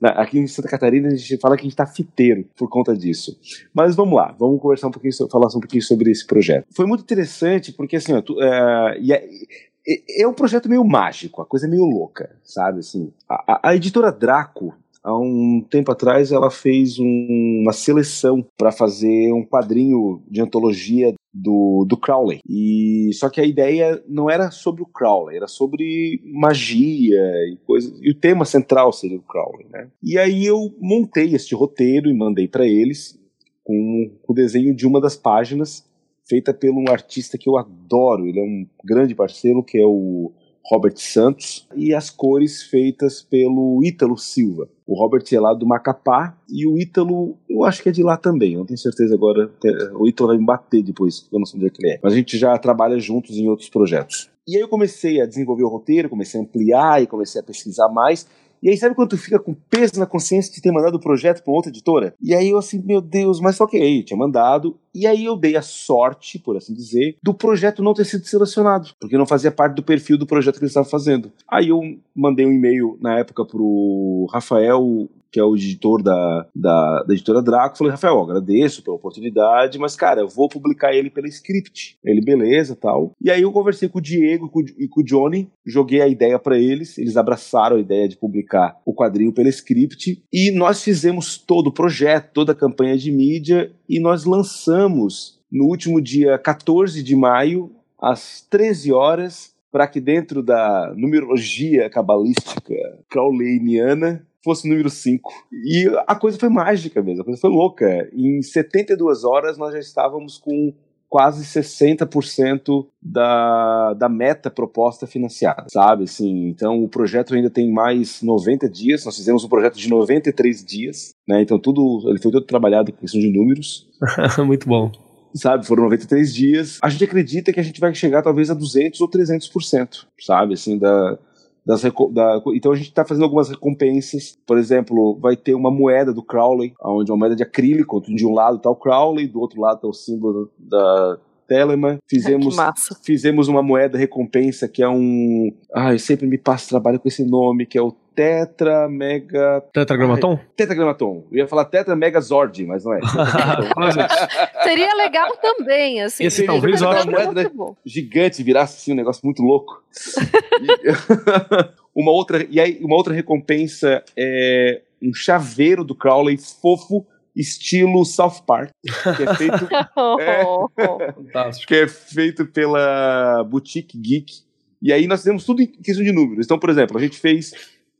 Aqui em Santa Catarina a gente fala que a gente tá fiteiro por conta disso. Mas vamos lá, vamos conversar um pouquinho, falar um pouquinho sobre esse projeto. Foi muito interessante porque assim, ó, tu, é, é, é um projeto meio mágico, a coisa é meio louca, sabe? Assim, a, a editora Draco há um tempo atrás ela fez um, uma seleção para fazer um quadrinho de antologia do, do Crowley. E só que a ideia não era sobre o Crowley, era sobre magia e coisas. E o tema central seria o Crowley, né? E aí eu montei este roteiro e mandei para eles com o desenho de uma das páginas feita por um artista que eu adoro. Ele é um grande parceiro que é o Robert Santos, e as cores feitas pelo Ítalo Silva. O Robert é lá do Macapá e o Ítalo, eu acho que é de lá também, não tenho certeza agora. O Ítalo vai me bater depois, eu não sei onde é que ele é. Mas a gente já trabalha juntos em outros projetos. E aí eu comecei a desenvolver o roteiro, comecei a ampliar e comecei a pesquisar mais. E aí, sabe quando tu fica com peso na consciência de ter mandado o projeto para outra editora? E aí eu assim, meu Deus, mas só que aí, tinha mandado. E aí eu dei a sorte, por assim dizer, do projeto não ter sido selecionado, porque não fazia parte do perfil do projeto que eles estavam fazendo. Aí eu mandei um e-mail na época pro Rafael que é o editor da, da, da editora Draco, falei, Rafael, agradeço pela oportunidade, mas, cara, eu vou publicar ele pela script. Ele, beleza, tal. E aí eu conversei com o Diego e com o Johnny, joguei a ideia para eles, eles abraçaram a ideia de publicar o quadrinho pela script, e nós fizemos todo o projeto, toda a campanha de mídia, e nós lançamos no último dia 14 de maio às 13 horas para que dentro da numerologia cabalística crowleyniana fosse o número 5. E a coisa foi mágica mesmo, a coisa foi louca. Em 72 horas nós já estávamos com quase 60% da, da meta proposta financiada, sabe? Assim, então o projeto ainda tem mais 90 dias, nós fizemos um projeto de 93 dias, né? Então tudo, ele foi todo trabalhado com questão de números. Muito bom. Sabe, foram 93 dias. A gente acredita que a gente vai chegar talvez a 200 ou 300%, sabe, assim, da, das, da, então a gente está fazendo algumas recompensas. Por exemplo, vai ter uma moeda do Crowley, onde é uma moeda de acrílico, de um lado está o Crowley, do outro lado está o símbolo da Telemann. Fizemos, fizemos uma moeda recompensa que é um. Ah, eu sempre me passo trabalho com esse nome, que é o Tetra Mega. Tetragramaton? Ai, tetragramaton. Eu ia falar Tetra Mega Zord, mas não é. Seria legal também, assim. Esse talvez acho moeda gigante virasse assim, um negócio muito louco. uma outra e aí uma outra recompensa é um chaveiro do Crowley fofo estilo South Park, que é feito é, que é feito pela Boutique Geek. E aí nós fizemos tudo em questão de números. Então, por exemplo, a gente fez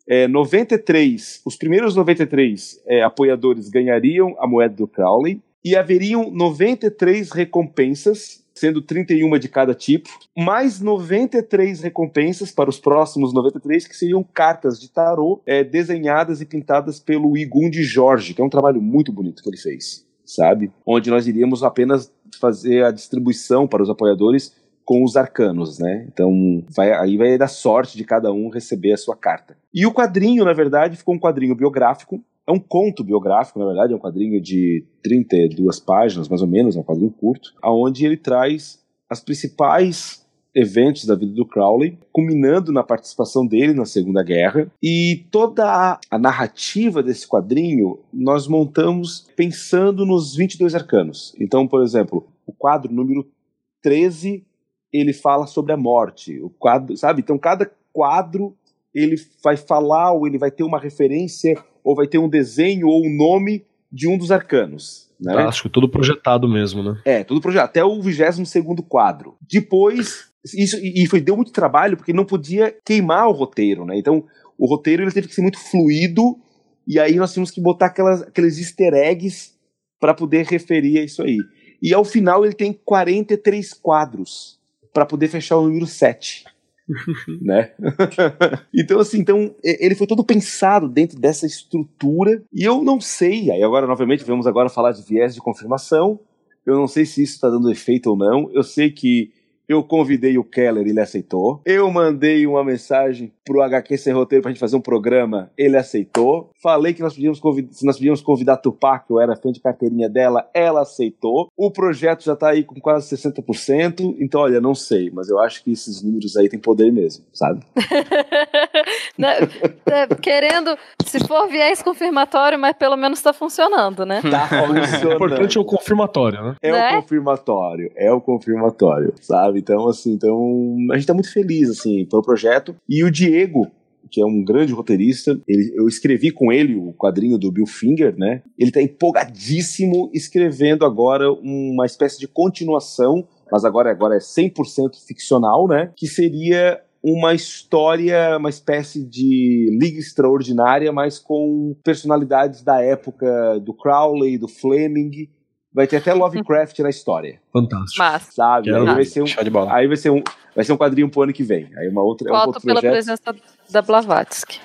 é, 93, os primeiros 93 é, apoiadores ganhariam a moeda do Crowley e haveriam 93 recompensas, sendo 31 de cada tipo, mais 93 recompensas para os próximos 93, que seriam cartas de tarô é, desenhadas e pintadas pelo Igun de Jorge, que é um trabalho muito bonito que ele fez, sabe? Onde nós iríamos apenas fazer a distribuição para os apoiadores com os arcanos, né? Então, vai, aí vai dar sorte de cada um receber a sua carta. E o quadrinho, na verdade, ficou um quadrinho biográfico. É um conto biográfico, na verdade, é um quadrinho de 32 páginas, mais ou menos, é um quadrinho curto, aonde ele traz as principais eventos da vida do Crowley, culminando na participação dele na Segunda Guerra. E toda a, a, narrativa desse quadrinho nós montamos pensando nos 22 arcanos. Então, por exemplo, o quadro número 13 ele fala sobre a morte. O quadro, sabe? Então cada quadro ele vai falar ou ele vai ter uma referência ou vai ter um desenho ou um nome de um dos arcanos. Né? Acho que tudo projetado mesmo, né? É, tudo projetado, até o 22 segundo quadro. Depois, isso, e foi, deu muito trabalho, porque não podia queimar o roteiro, né? Então, o roteiro ele teve que ser muito fluido, e aí nós tínhamos que botar aquelas, aqueles easter eggs para poder referir a isso aí. E ao final ele tem 43 quadros para poder fechar o número 7. né? então, assim, então, ele foi todo pensado dentro dessa estrutura, e eu não sei, aí agora, novamente, vamos agora falar de viés de confirmação, eu não sei se isso está dando efeito ou não, eu sei que eu convidei o Keller, ele aceitou. Eu mandei uma mensagem pro HQ Sem Roteiro pra gente fazer um programa, ele aceitou. Falei que nós podíamos convidar, se nós podíamos convidar a Tupac, eu era fã de carteirinha dela, ela aceitou. O projeto já tá aí com quase 60%, então olha, não sei, mas eu acho que esses números aí têm poder mesmo, sabe? É, querendo, se for viés confirmatório, mas pelo menos tá funcionando, né? Tá funcionando. O importante é o confirmatório, né? É né? o confirmatório, é o confirmatório, sabe? Sabe? Então, assim, então a gente tá muito feliz, assim, pelo projeto. E o Diego, que é um grande roteirista. Ele, eu escrevi com ele o quadrinho do Bill Finger, né? Ele tá empolgadíssimo escrevendo agora uma espécie de continuação, mas agora, agora é 100% ficcional, né? Que seria uma história, uma espécie de liga extraordinária, mas com personalidades da época do Crowley, do Fleming Vai ter até Lovecraft na história. Fantástico. Mas, sabe? Aí vai ser um, aí vai ser um, vai ser um quadrinho pro ano que vem. Aí uma outra, Foto é um outro pela projeto. presença da Blavatsky.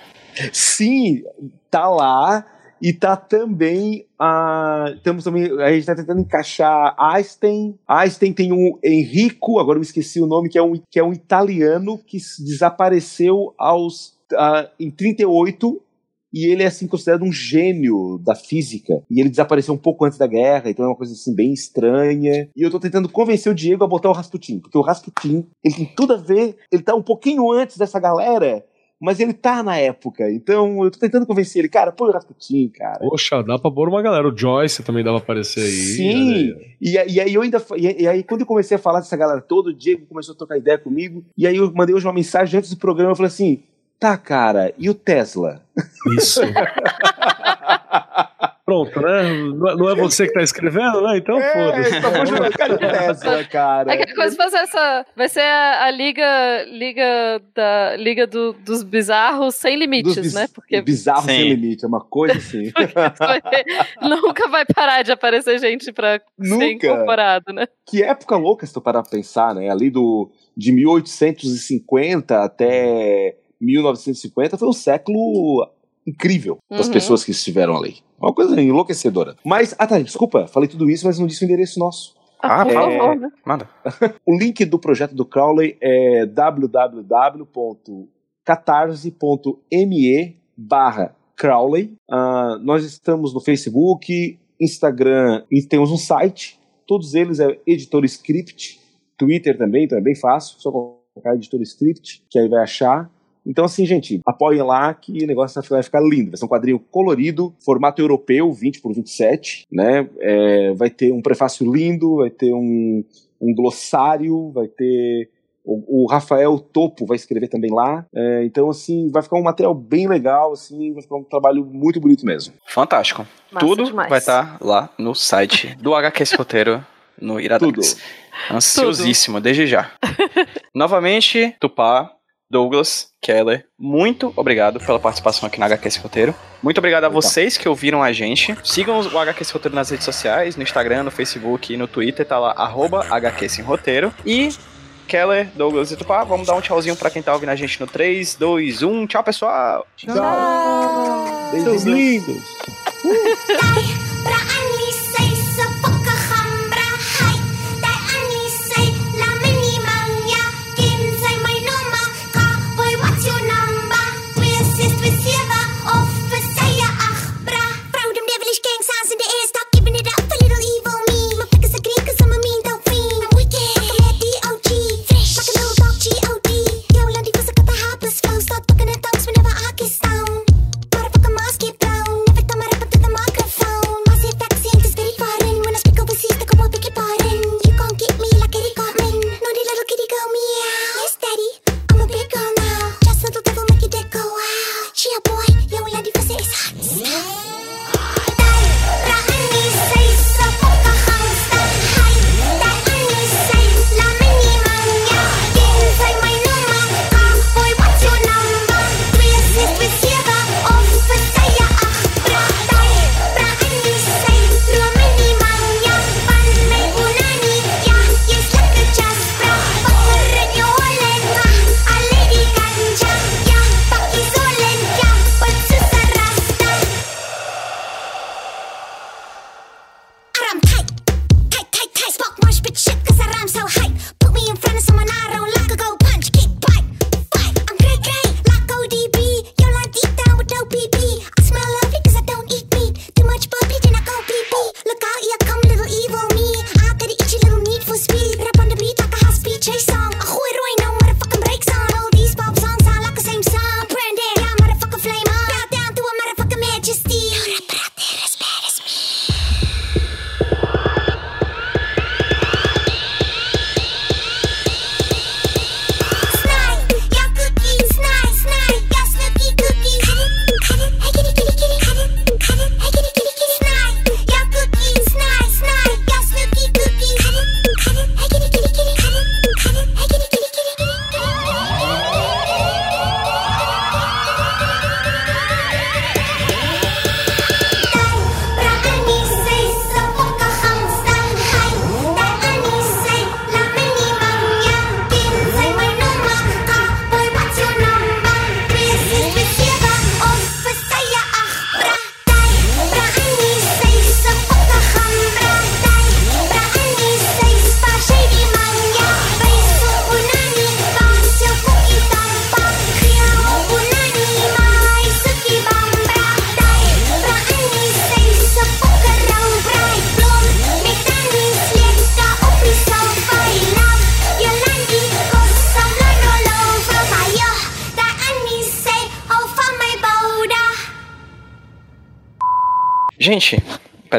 Sim, tá lá e tá também a temos também a gente tá tentando encaixar Einstein. Einstein tem um Enrico, agora eu esqueci o nome, que é um que é um italiano que desapareceu aos uh, em 38 e ele é assim considerado um gênio da física. E ele desapareceu um pouco antes da guerra, então é uma coisa assim bem estranha. E eu tô tentando convencer o Diego a botar o Rasputin, porque o Rasputin, ele tem tudo a ver, ele tá um pouquinho antes dessa galera, mas ele tá na época. Então eu tô tentando convencer ele, cara, põe o Rasputin, cara. Poxa, dá pra pôr uma galera. O Joyce também dava pra aparecer aí. Sim, e, e, aí eu ainda. E, e, aí quando eu comecei a falar dessa galera toda, o Diego começou a trocar ideia comigo. E aí eu mandei hoje uma mensagem antes do programa, eu falei assim: tá, cara, e o Tesla? Isso. Pronto, né? Não é- não é você que tá escrevendo, né? Então foda-se. tá cara, Tesla, cara. É que coisa fazer essa. Vai ser a, a liga, liga da liga do- dos bizarros sem limites, Dos bis- né? Porque Bizarro Sim. sem limite, é uma coisa assim. vai nunca vai parar de aparecer gente pra ser Nunca. incorporado, né? que época louca se tu parar pra pensar, né? Ali do, de 1850 até 1950 foi um século incrível das Uhum. pessoas que estiveram ali. Uma coisa enlouquecedora. Mas, ah tá, desculpa, falei tudo isso, mas não disse o endereço nosso. Ah, Por fala. favor, né? Manda. O link do projeto do Crowley é www.catarse.me barra Crowley. Ah, nós estamos no Facebook, Instagram e temos um site. Todos eles é Editor Script. Twitter também, então é bem fácil. Só colocar Editor Script, que aí vai achar. Então, assim, gente, apoiem lá que o negócio vai ficar lindo. Vai ser um quadrinho colorido, formato europeu, 20 por 27, né? É, vai ter um prefácio lindo, vai ter um, um glossário, vai ter. O, o Rafael Topo vai escrever também lá. É, então, assim, vai ficar um material bem legal, assim, vai ficar um trabalho muito bonito mesmo. Fantástico. Massa Tudo demais. vai estar lá no site do HQ esse roteiro no Iradex. Tudo. Ansiosíssimo, desde já. Novamente, Tupá, Douglas, Keller, muito obrigado pela participação aqui na HQ esse roteiro. Muito obrigado a vocês que ouviram a gente. Sigam o HQ esse roteiro nas redes sociais, no Instagram, no Facebook e no Twitter, tá lá, arroba HQ sem roteiro. E Keller, Douglas e Tupá, vamos dar um tchauzinho pra quem tá ouvindo a gente no 3, 2, 1. Tchau, pessoal! Seus lindos! Pra Annie say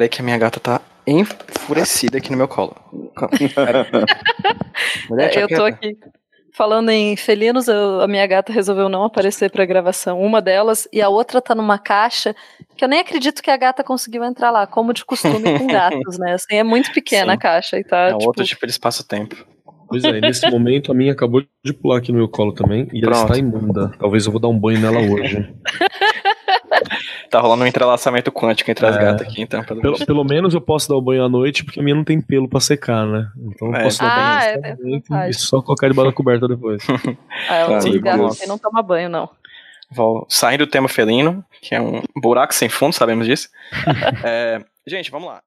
peraí que a minha gata tá enfurecida aqui no meu colo. Mulher, eu tô aqui. Falando em felinos, eu- a minha gata resolveu não aparecer pra gravação. Uma delas, e a outra tá numa caixa que eu nem acredito que a gata conseguiu entrar lá, como de costume com gatos, né? Assim, é muito pequena Sim. a caixa e tá, É tipo, outro tipo de espaço-tempo. Pois é, nesse momento a minha acabou de pular aqui no meu colo também e ela Pronto. está imunda. Talvez eu vou dar um banho nela hoje. Tá rolando um entrelaçamento quântico entre as É. gatas aqui, então. pelo Pelo, menos. pelo menos eu posso dar o banho à noite, porque a minha não tem pelo pra secar, né? Então eu É. posso dar Ah, banho é- é e só colocar debaixo da coberta depois. ah, meu gatos Deus. aqui não toma banho, não. Vou sair do tema felino, que é um buraco sem fundo, sabemos disso. É, gente, vamos lá.